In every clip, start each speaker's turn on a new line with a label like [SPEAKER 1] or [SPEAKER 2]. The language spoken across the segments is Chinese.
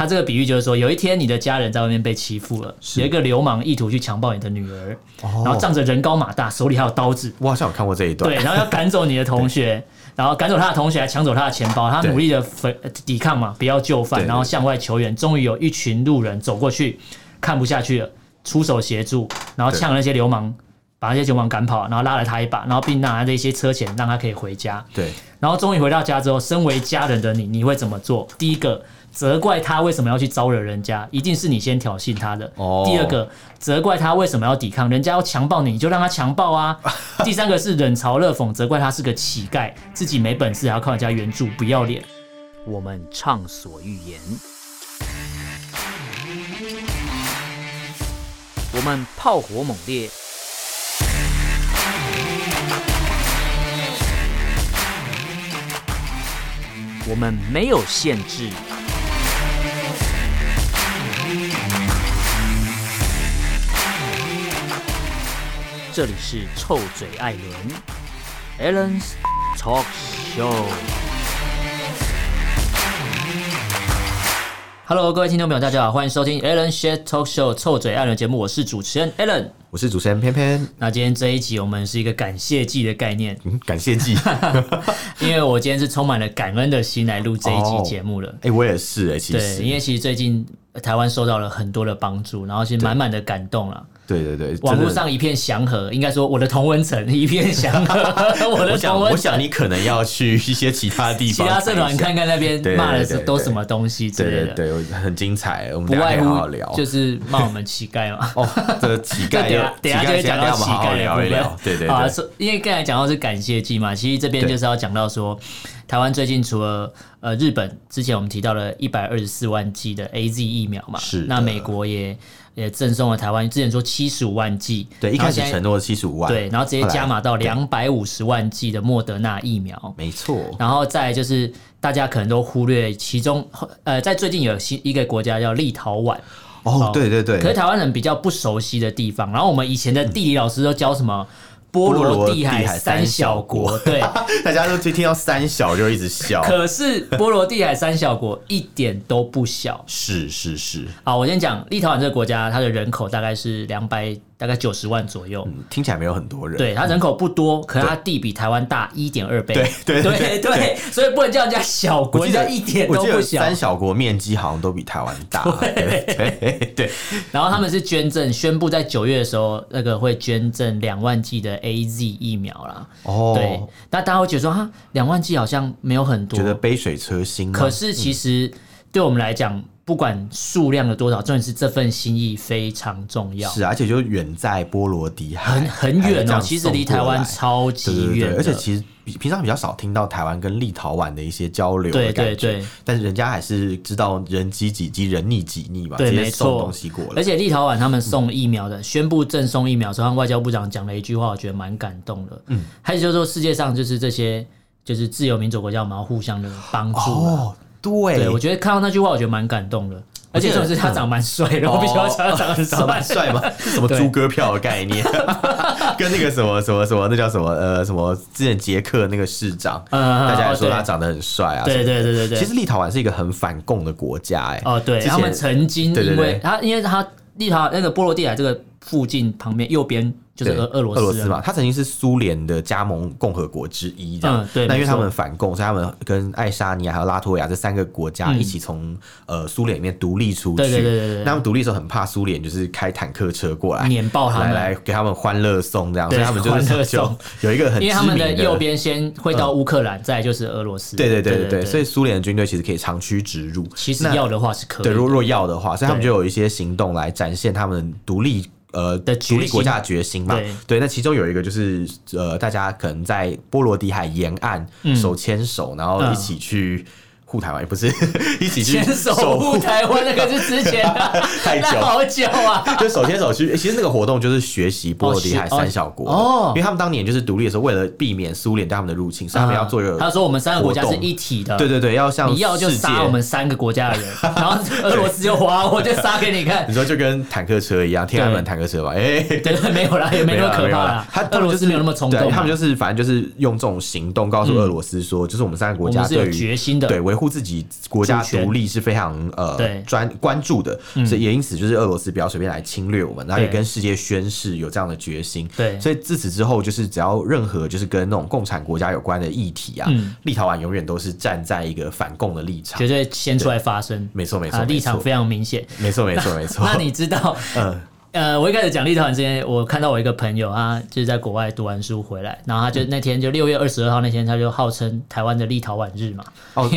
[SPEAKER 1] 他这个比喻就是说，有一天你的家人在外面被欺负了，有一个流氓意图去强暴你的女儿，然后仗着人高马大，手里还有刀子。
[SPEAKER 2] 我好像有看过这一段。
[SPEAKER 1] 对，然后要赶走你的同学，然后赶走他的同学，还抢走他的钱包。他努力的抵抗嘛，不要就范，然后向外求援。终于有一群路人走过去，看不下去了，出手协助，然后呛那些流氓。把那些流氓赶跑，然后拉了他一把，然后并拿了一些车钱，让他可以回家。
[SPEAKER 2] 对，
[SPEAKER 1] 然后终于回到家之后，身为家人的你，你会怎么做？第一个，责怪他为什么要去招惹人家，一定是你先挑衅他的。哦。第二个，责怪他为什么要抵抗，人家要强暴你，你就让他强暴啊。第三个是冷嘲热讽，责怪他是个乞丐，自己没本事还要靠人家援助，不要脸。我们畅所欲言，我们炮火猛烈。我们没有限制。这里是臭嘴艾伦 Allen's Talk Show。Hello，各位听众朋友，大家好，欢迎收听 a l l e n s h a t Talk Show 臭嘴艾伦节目，我是主持人 Allen。
[SPEAKER 2] 我是主持人偏偏。
[SPEAKER 1] 那今天这一集我们是一个感谢季的概念，
[SPEAKER 2] 嗯、感谢季，
[SPEAKER 1] 因为我今天是充满了感恩的心来录这一集节目了。
[SPEAKER 2] 哎、哦欸，我也是哎、欸，其实
[SPEAKER 1] 对，因为其实最近台湾受到了很多的帮助，然后其实满满的感动了。
[SPEAKER 2] 对对对，
[SPEAKER 1] 网络上一片祥和，应该说我的同文层一片祥和。我的同文，
[SPEAKER 2] 我想你可能要去一些其他地方，
[SPEAKER 1] 其他社团看看那边骂的是都什么东西之类的。
[SPEAKER 2] 对，很精彩，我们
[SPEAKER 1] 不外乎
[SPEAKER 2] 好好聊，
[SPEAKER 1] 就是骂我们乞丐嘛。
[SPEAKER 2] 哦，这个乞丐，
[SPEAKER 1] 等下等下就会讲到乞丐
[SPEAKER 2] 聊一聊。对对对，
[SPEAKER 1] 啊，因为刚才讲到是感谢祭嘛，其实这边就是要讲到说，台湾最近除了呃日本之前我们提到了一百二十四万剂的 AZ 疫苗嘛，
[SPEAKER 2] 是
[SPEAKER 1] 那美国也。也赠送了台湾，之前说七十五万剂，
[SPEAKER 2] 对，一开始承诺了七十五万，
[SPEAKER 1] 对，然后直接加码到两百五十万剂的莫德纳疫苗，
[SPEAKER 2] 没错。
[SPEAKER 1] 然后再就是大家可能都忽略其中，呃，在最近有新一个国家叫立陶宛，
[SPEAKER 2] 哦，对对对，
[SPEAKER 1] 可是台湾人比较不熟悉的地方，然后我们以前的地理老师都教什么？波罗的海三小国，对，
[SPEAKER 2] 大家都听到三小就一直笑。
[SPEAKER 1] 可是波罗的海三小国一点都不小，
[SPEAKER 2] 是是是。
[SPEAKER 1] 好，我先讲立陶宛这个国家，它的人口大概是两百。大概九十万左右，
[SPEAKER 2] 嗯，听起来没有很多人。
[SPEAKER 1] 对，它人口不多，可是它地比台湾大一点二倍。
[SPEAKER 2] 对
[SPEAKER 1] 对 对所以不能叫人家小国，人家一点都不小。
[SPEAKER 2] 三小国面积好像都比台湾大。对对对。
[SPEAKER 1] 然后他们是捐赠，宣布在九月的时候，那个会捐赠两万剂的 AZ 疫苗啦。哦。对。那大家会觉得说，哈，两万剂好像没有很多，
[SPEAKER 2] 觉得杯水车薪。
[SPEAKER 1] 可是其实对我们来讲。不管数量的多少，重点是这份心意非常重要。
[SPEAKER 2] 是，而且就远在波罗的海，
[SPEAKER 1] 很很远哦。其实离台湾超级远，
[SPEAKER 2] 而且其实平常比较少听到台湾跟立陶宛的一些交流。
[SPEAKER 1] 对对对，
[SPEAKER 2] 但是人家还是知道人机几机，人逆几逆嘛。对，没错。
[SPEAKER 1] 而且立陶宛他们送疫苗的，嗯、宣布赠送疫苗时候，外交部长讲了一句话，我觉得蛮感动的。嗯，还有就是说，世界上就是这些就是自由民主国家，我们要互相的帮助。哦
[SPEAKER 2] 对，
[SPEAKER 1] 对，我觉得看到那句话，我觉得蛮感动的，而且重点是他长蛮帅的，嗯、我比较喜欢他长得长蛮帅
[SPEAKER 2] 嘛，什么猪哥票的概念，跟那个什么什么什么，那叫什么呃什么之前捷克那个市长，嗯、大家也说他长得很帅啊，
[SPEAKER 1] 对对对对对。
[SPEAKER 2] 其实立陶宛是一个很反共的国家，哎，
[SPEAKER 1] 哦对，他们曾经因为他因为他立陶那个波罗的海这个附近旁边右边。就是俄俄罗斯，俄罗斯嘛，
[SPEAKER 2] 他曾经是苏联的加盟共和国之一，这样。嗯、对。那因为他们反共，所以他们跟爱沙尼亚还有拉脱维亚这三个国家一起从、嗯、呃苏联里面独立出去。对对对对，對。那他们独立的时候很怕苏联就是开坦克车过来
[SPEAKER 1] 碾爆他们，
[SPEAKER 2] 来来给他们欢乐送这样，所以他们就是 就有一个很，
[SPEAKER 1] 因为他们的右边先会到乌克兰，嗯、再就是俄罗斯。
[SPEAKER 2] 对对对对对。所以苏联的军队其实可以长驱直入。
[SPEAKER 1] 其实要的话是可以。
[SPEAKER 2] 对，若若要的话，所以他们就有一些行动来展现他们独立。呃，的独立国家的决心嘛，对，对，那其中有一个就是，呃，大家可能在波罗的海沿岸手牵手，嗯、然后一起去。护台湾也不是 一起去
[SPEAKER 1] 牵手护台湾，那个是之前
[SPEAKER 2] 太久
[SPEAKER 1] 好久啊，
[SPEAKER 2] 就手牵手去。其实那个活动就是学习波罗的海三小国哦，因为他们当年就是独立的时候，为了避免苏联对他们的入侵，所以他们要做一个。
[SPEAKER 1] 他说我们三个国家是一体的，
[SPEAKER 2] 对对对，要像
[SPEAKER 1] 你要就杀我们三个国家的人，然后俄罗斯就滑，我就杀给你看。
[SPEAKER 2] 你说就跟坦克车一样，天安门坦克车吧？哎，
[SPEAKER 1] 对，没有啦，也没那么可怕啦。他俄罗斯没有那么冲动，
[SPEAKER 2] 他们就是反正就是用这种行动告诉俄罗斯说，就是我们三个国家对于决心的对维。护自己国家独立是非常呃专关注的，所以也因此就是俄罗斯不要随便来侵略我们，然后也跟世界宣誓有这样的决心。
[SPEAKER 1] 对，
[SPEAKER 2] 所以自此之后，就是只要任何就是跟那种共产国家有关的议题啊，立陶宛永远都是站在一个反共的立场，
[SPEAKER 1] 绝对先出来发声。
[SPEAKER 2] 没错没错，
[SPEAKER 1] 立场非常明显。
[SPEAKER 2] 没错没错没错。
[SPEAKER 1] 那你知道，嗯。呃，我一开始讲立陶宛之前，我看到我一个朋友，他就是在国外读完书回来，然后他就那天就六月二十二号那天，他就号称台湾的立陶宛日嘛，哦，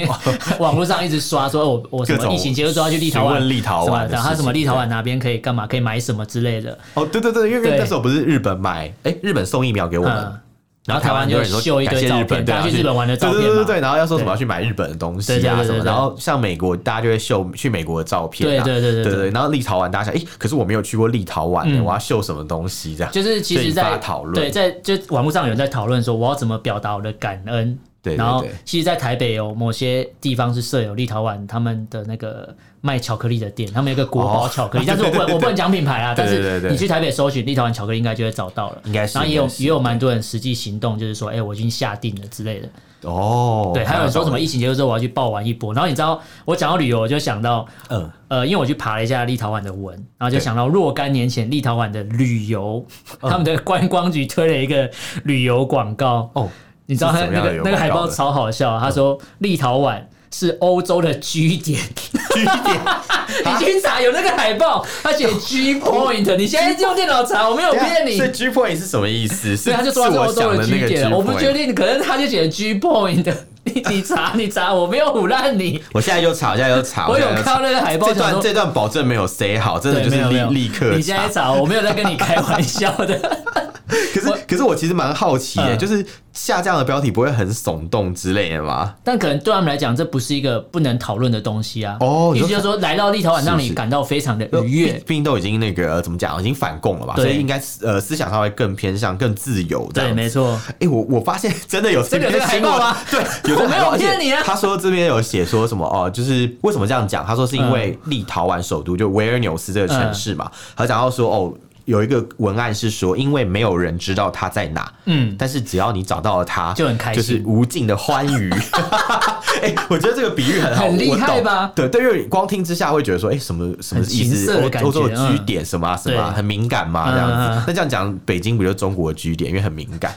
[SPEAKER 1] 网络上一直刷说我我什么疫情结束之后要去立陶宛，
[SPEAKER 2] 立陶宛，
[SPEAKER 1] 然后他什么立陶宛哪边可以干嘛，可以买什么之类的。
[SPEAKER 2] 哦，对对对，因为那时候不是日本买，哎，日本送疫苗给我们。
[SPEAKER 1] 然后台湾就秀一堆照片，大家去日本玩的照片，
[SPEAKER 2] 对对对对，然后要说什么要去买日本的东西啊什么，然后像美国大家就会秀去美国的照片，
[SPEAKER 1] 对对对对对，
[SPEAKER 2] 然后立陶宛大家想，哎，可是我没有去过立陶宛，我要秀什么东西这样？
[SPEAKER 1] 就是其实在讨论，对，在就网络上有人在讨论说，我要怎么表达我的感恩？对，然后其实，在台北有某些地方是设有立陶宛他们的那个。卖巧克力的店，他们有个国宝巧克力，但是我不我不能讲品牌啊。但是你去台北搜寻立陶宛巧克力，应该就会找到了。
[SPEAKER 2] 应该是。
[SPEAKER 1] 然后也有也有蛮多人实际行动，就是说，哎，我已经下定了之类的。
[SPEAKER 2] 哦。
[SPEAKER 1] 对，还有人说什么疫情结束之后我要去爆玩一波。然后你知道，我讲到旅游，我就想到，嗯呃，因为我去爬了一下立陶宛的文，然后就想到若干年前立陶宛的旅游，他们的观光局推了一个旅游广告。哦。你知道他那个那个海报超好笑，他说立陶宛。是欧洲的 G 点，G 点，你去查有那个海报，他写 G point，你现在用电脑查，我没有骗你。
[SPEAKER 2] 所以 G point 是什么意思？
[SPEAKER 1] 所以他就说是欧洲的 G 点，我不确定，可能他就写 G point。你你查你查，我没有唬烂你。
[SPEAKER 2] 我现在就查，我现在就查。
[SPEAKER 1] 我有看到那个海报，
[SPEAKER 2] 这段这段保证没有 say 好，真的就是立立刻。
[SPEAKER 1] 你现在查，我没有在跟你开玩笑的。
[SPEAKER 2] 可是可是我其实蛮好奇的，就是。下这样的标题不会很耸动之类的吗？
[SPEAKER 1] 但可能对他们来讲，这不是一个不能讨论的东西啊。哦，也就是说，来到立陶宛让你感到非常的愉悦。毕竟
[SPEAKER 2] 都已经那个怎么讲，已经反共了吧？所以应该呃思想上会更偏向更自由。
[SPEAKER 1] 对，没错。
[SPEAKER 2] 哎，我我发现真的有这 个海报吗？对，有个海报。而且他说这边有写说什么哦，就是为什么这样讲？他说是因为立陶宛首都就维尔纽斯这个城市嘛，他讲到说哦。有一个文案是说，因为没有人知道他在哪，嗯，但是只要你找到了他，
[SPEAKER 1] 就很开心，
[SPEAKER 2] 就是无尽的欢愉。哎，我觉得这个比喻很好，
[SPEAKER 1] 很厉害吧？
[SPEAKER 2] 对，对因为光听之下会觉得说，哎，什么什么意思？欧洲的居点什么什么，很敏感嘛，这样子。那这样讲，北京不就是中国的 G 点？因为很敏感。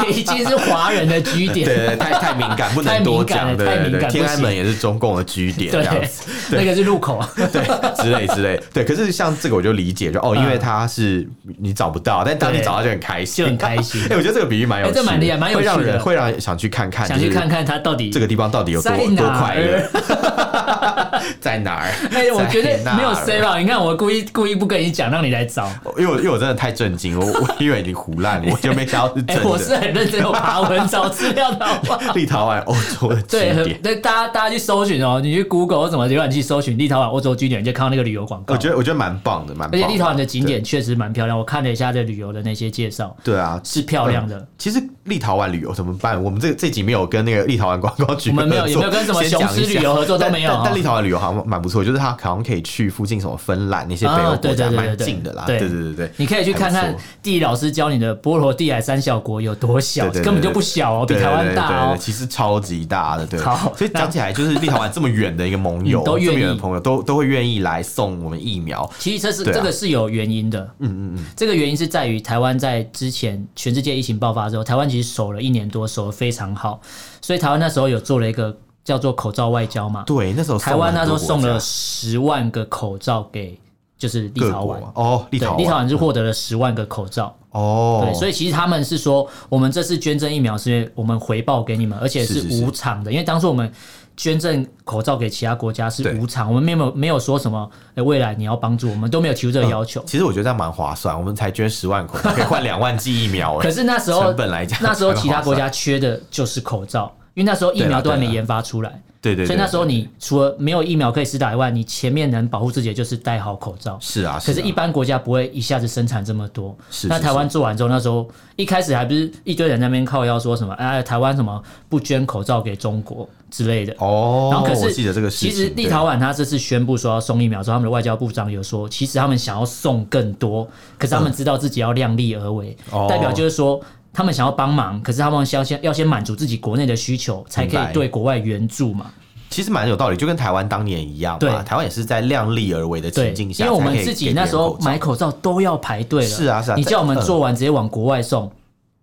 [SPEAKER 1] 北京 是华人的居点，
[SPEAKER 2] 对 对，太太敏感，不能多讲。对对对，天安门也是中共的居点，这样子。
[SPEAKER 1] 那个是入口，
[SPEAKER 2] 对，之类之类。对，可是像这个我就理解，就哦，因为他。他是你找不到，但当你找到就很开心，
[SPEAKER 1] 就很开心。
[SPEAKER 2] 哎，我觉得这个比喻蛮有趣，
[SPEAKER 1] 这蛮厉害，蛮有趣的，会让
[SPEAKER 2] 人会让人想去看看，
[SPEAKER 1] 想去看看他到底
[SPEAKER 2] 这个地方到底有多多快乐，在哪儿？
[SPEAKER 1] 哎，我觉得没有 say 吧？你看，我故意故意不跟你讲，让你来找，
[SPEAKER 2] 因为我因为我真的太震惊，我 我以为你胡烂，我就没想到是真的。
[SPEAKER 1] 我是很认真有爬文找资料的，好不好？
[SPEAKER 2] 立陶宛欧洲的 G 点，
[SPEAKER 1] 对，大家大家去搜寻哦，你去 Google 或什么浏览器搜寻立陶宛欧洲景点，你就看到那个旅游广告。
[SPEAKER 2] 我觉得我觉得蛮棒的，蛮棒。而
[SPEAKER 1] 且立陶宛的景点确实蛮漂亮。我看了一下这旅游的那些介绍，
[SPEAKER 2] 对啊，
[SPEAKER 1] 是漂亮的。
[SPEAKER 2] 其实立陶宛旅游怎么办？我们这这集没有跟那个立陶宛观光局，
[SPEAKER 1] 我们没有也没有跟什么雄狮旅游合作都没有。
[SPEAKER 2] 但立陶宛旅游好像蛮不错，就是它好像可以去附近什么芬兰那些北欧国家蛮近的啦。对对对对，
[SPEAKER 1] 你可以去看看地理老师教你的波罗的海三小国有多小，根本就不小哦，比台湾大哦，
[SPEAKER 2] 其实超级大的。对，所以讲起来就是立陶宛这么远的一个盟友，这么远的朋友都都会愿意来送我们疫苗。
[SPEAKER 1] 其实这是这个是有原因的。嗯嗯嗯，这个原因是在。于台湾在之前全世界疫情爆发之后，台湾其实守了一年多，守得非常好，所以台湾那时候有做了一个叫做口罩外交嘛。
[SPEAKER 2] 对，那时候
[SPEAKER 1] 台湾那时候送了十万个口罩给就是立陶宛。
[SPEAKER 2] 哦，立陶
[SPEAKER 1] 立陶宛是获得了十万个口罩。
[SPEAKER 2] 哦，
[SPEAKER 1] 对，所以其实他们是说，我们这次捐赠疫苗是我们回报给你们，而且是。无偿的，因为当初我们。捐赠口罩给其他国家是无偿，我们没有没有说什么，哎，未来你要帮助我们都没有提出这个要求。
[SPEAKER 2] 其实我觉得这样蛮划算，我们才捐十万口罩可以换两万剂疫苗。
[SPEAKER 1] 可是那时候成本来讲，那时候其他国家缺的就是口罩，因为那时候疫苗都还没研发出来。
[SPEAKER 2] 对对，
[SPEAKER 1] 所以那时候你除了没有疫苗可以施打以外，你前面能保护自己的就是戴好口罩。
[SPEAKER 2] 是啊，
[SPEAKER 1] 可是，一般国家不会一下子生产这么多。是，那台湾做完之后，那时候一开始还不是一堆人在那边靠腰说什么，哎，台湾什么不捐口罩给中国之类的。哦。然后可是，其实立陶宛他这次宣布说要送疫苗之后，他们的外交部长有说，其实他们想要送更多，可是他们知道自己要量力而为，代表就是说。他们想要帮忙，可是他们要先要先满足自己国内的需求，才可以对国外援助嘛。
[SPEAKER 2] 其实蛮有道理，就跟台湾当年一样嘛。台湾也是在量力而为的情境下，
[SPEAKER 1] 因为我们自己那时候买口罩都要排队了。
[SPEAKER 2] 是啊，是啊。
[SPEAKER 1] 你叫我们做完直接往国外送。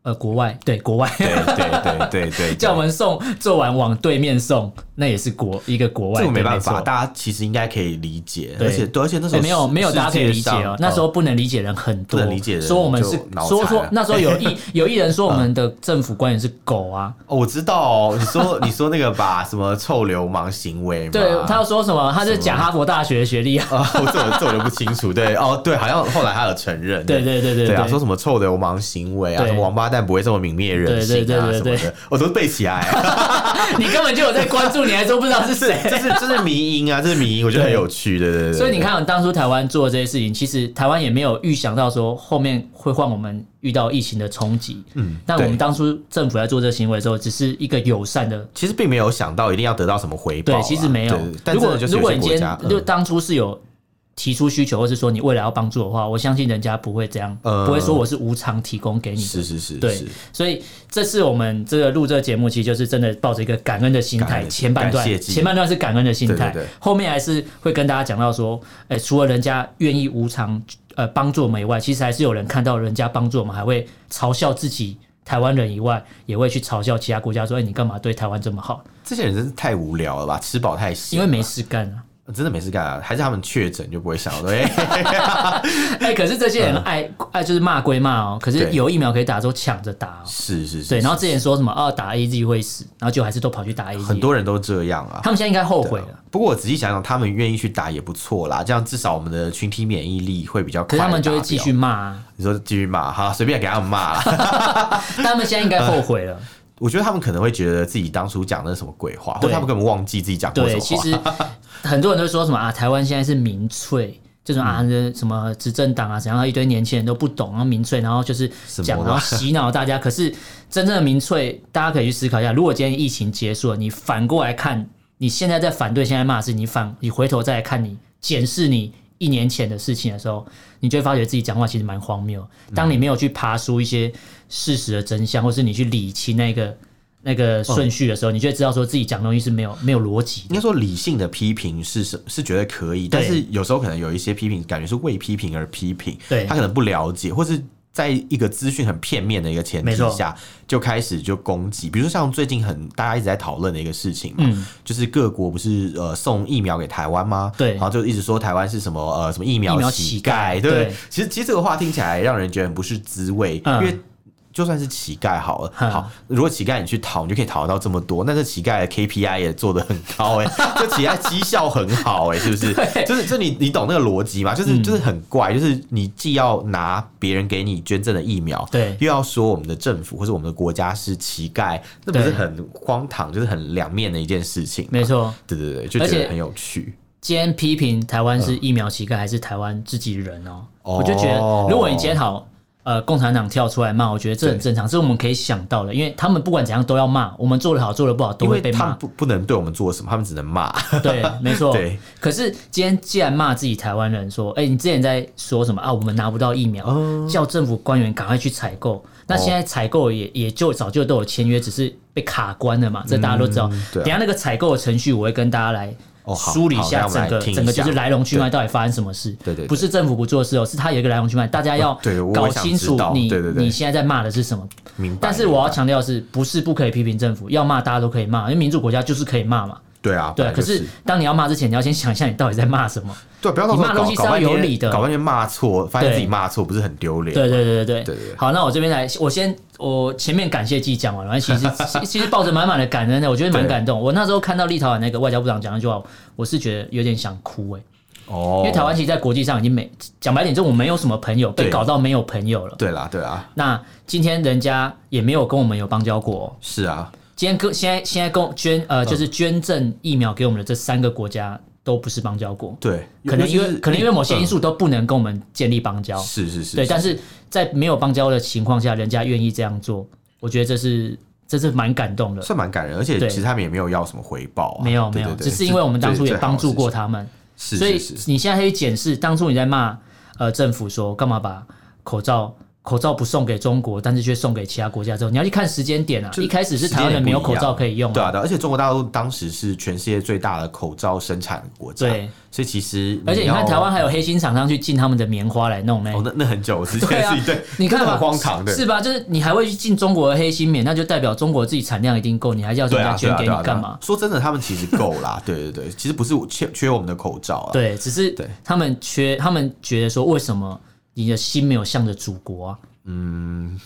[SPEAKER 1] 呃，国外对国外，
[SPEAKER 2] 对对对对对，
[SPEAKER 1] 叫我们送做完往对面送，那也是国一个国外，
[SPEAKER 2] 这个没办法，大家其实应该可以理解，而且而且那时候
[SPEAKER 1] 没有没有大家可以理解哦，那时候不能理解人很多，
[SPEAKER 2] 不能理解人
[SPEAKER 1] 说我们是说说那时候有 一有一人说我们的政府官员是狗啊，
[SPEAKER 2] 哦，我知道哦，你说你说那个吧，什么臭流氓行为，
[SPEAKER 1] 对他要说什么，他是假哈佛大学的学历啊，
[SPEAKER 2] 我这我这我就不清楚，对哦对，好像后来他有承认，
[SPEAKER 1] 对对对对
[SPEAKER 2] 对啊，说什么臭流氓行为啊，什么王八蛋。但不会这么泯灭人性啊什么的，我都背起来。
[SPEAKER 1] 你根本就有在关注，你还说不知道是谁？
[SPEAKER 2] 这 是这是迷因啊，这是迷因，我觉得很有趣的。对对对。
[SPEAKER 1] 所以你看，当初台湾做这些事情，其实台湾也没有预想到说后面会换我们遇到疫情的冲击。嗯，但我们当初政府在做这个行为的时候，只是一个友善的，
[SPEAKER 2] 其实并没有想到一定要得到什么回报。
[SPEAKER 1] 对，其实没有。如果如果你今天就当初是有。提出需求，或是说你未来要帮助的话，我相信人家不会这样，不会说我是无偿提供给你的。
[SPEAKER 2] 是是是，
[SPEAKER 1] 对。所以这次我们这个录这个节目，其实就是真的抱着一个感恩的心态。前半段，前半段是感恩的心态，后面还是会跟大家讲到说，哎，除了人家愿意无偿呃帮助我们以外，其实还是有人看到人家帮助我们，还会嘲笑自己台湾人以外，也会去嘲笑其他国家，说，哎，你干嘛对台湾这么好？
[SPEAKER 2] 这些人真是太无聊了吧，吃饱太闲，
[SPEAKER 1] 因为没事干啊。
[SPEAKER 2] 真的没事干啊？还是他们确诊就不会想？
[SPEAKER 1] 哎，可是这些人爱爱就是骂归骂哦，可是有疫苗可以打，都抢着打。
[SPEAKER 2] 是是是。
[SPEAKER 1] 对，然后之前说什么啊，打 AZ 会死，然后就还是都跑去打 AZ。
[SPEAKER 2] 很多人都这样啊。
[SPEAKER 1] 他们现在应该后悔了。
[SPEAKER 2] 不过我仔细想想，他们愿意去打也不错啦，这样至少我们的群体免疫力会比较快。
[SPEAKER 1] 他们就会继续骂。
[SPEAKER 2] 你说继续骂哈，随便给他们骂。
[SPEAKER 1] 他们现在应该后悔了。
[SPEAKER 2] 我觉得他们可能会觉得自己当初讲的是什么鬼话，或者他们根本忘记自己讲过什么话。对，其实。
[SPEAKER 1] 很多人都说什么啊，台湾现在是民粹，这种啊，什么执政党啊，怎样一堆年轻人都不懂，然后民粹，然后就是讲，然后洗脑大家。可是真正的民粹，大家可以去思考一下，如果今天疫情结束了，你反过来看，你现在在反对，现在骂的是你反，你回头再来看你检视你一年前的事情的时候，你就会发觉自己讲话其实蛮荒谬。当你没有去爬出一些事实的真相，或是你去理清那个。那个顺序的时候，你就会知道说自己讲东西是没有没有逻辑。
[SPEAKER 2] 应该说理性的批评是是是觉得可以，但是有时候可能有一些批评感觉是为批评而批评，对，他可能不了解，或是在一个资讯很片面的一个前提下就开始就攻击。比如说像最近很大家一直在讨论的一个事情嘛，就是各国不是呃送疫苗给台湾吗？对，然后就一直说台湾是什么呃什么疫苗乞丐，对，其实其实这个话听起来让人觉得很不是滋味，因为。就算是乞丐好了，好，如果乞丐你去讨，你就可以讨得到这么多，那这乞丐的 KPI 也做得很高哎、欸，这乞丐绩效很好哎、欸，是不是？就是就你你懂那个逻辑吗？就是就是很怪，就是你既要拿别人给你捐赠的疫苗，对，又要说我们的政府或者我们的国家是乞丐，那不是很荒唐，就是很两面的一件事情。没错，对对对，就觉得很有趣。
[SPEAKER 1] 今天批评台湾是疫苗乞丐还是台湾自己人哦？我就觉得，如果你检讨。呃，共产党跳出来骂，我觉得这很正常，这是我们可以想到的，因为他们不管怎样都要骂，我们做的好，做的不好都会被骂。
[SPEAKER 2] 不不能对我们做什么，他们只能骂。
[SPEAKER 1] 对，没错。对。可是今天既然骂自己台湾人说，哎、欸，你之前在说什么啊？我们拿不到疫苗，嗯、叫政府官员赶快去采购。那现在采购也也就早就都有签约，只是被卡关了嘛，这大家都知道。嗯对啊、等下那个采购的程序，我会跟大家来。梳理一下整个整个就是来龙去脉，到底发生什么事？对对，不是政府不做事哦，是他有一个来龙去脉，大家要搞清楚你你现在在骂的是什么。明白。但是我要强调的是，不是不可以批评政府，要骂大家都可以骂，因为民主国家就是可以骂嘛。对啊，对。可是当你要骂之前，你要先想一下你到底在骂什么。对，不要你骂东西是要有理的，
[SPEAKER 2] 搞半天骂错，发现自己骂错，不是很丢脸？对对对对对。好，那我这边来，我先。我前面感谢季讲完了，其实其实抱着满满的感恩的，我觉得蛮感动。我那时候看到立陶宛那个外交部长讲那句话，我是觉得有点想哭哎。哦，因为台湾其实，在国际上已经没讲白点，就我们没有什么朋友，被搞到没有朋友了。对啦，对啊。那今天人家也没有跟我们有邦交过。是啊。今天跟现在现在跟捐呃，就是捐赠疫苗给我们的这三个国家。都不是邦交国，对，可能因为可能因为某些因素都不能跟我们建立邦交，是是是，对，但是在没有邦交的情况下，人家愿意这样做，我觉得这是这是蛮感动的，是蛮感人，而且其实他们也没有要什么回报，没有没有，只是因为我们当初也帮助过他们，是所以你现在可以检视当初你在骂呃政府说干嘛把口罩
[SPEAKER 1] 口罩不送给中国，但是却送给其他国家之后，你要去看时间点啊。一开始是台湾人没有口罩可以用，
[SPEAKER 2] 对啊，对，而且中国大陆当时是全世界最大的口罩生产国家，
[SPEAKER 1] 对，
[SPEAKER 2] 所以其实
[SPEAKER 1] 而且你看台湾还有黑心厂商去进他们的棉花来弄呢。
[SPEAKER 2] 哦，那那很久之前
[SPEAKER 1] 对啊，
[SPEAKER 2] 对，
[SPEAKER 1] 你看
[SPEAKER 2] 很荒唐的，
[SPEAKER 1] 是吧？就是你还会去进中国的黑心棉，那就代表中国自己产量一定够，你还要人家捐给你干嘛？
[SPEAKER 2] 说真的，他们其实够啦，对对对，其实不是缺缺我们的口罩啊，
[SPEAKER 1] 对，只是对他们缺，他们觉得说为什么你的心没有向着祖国啊？
[SPEAKER 2] 嗯，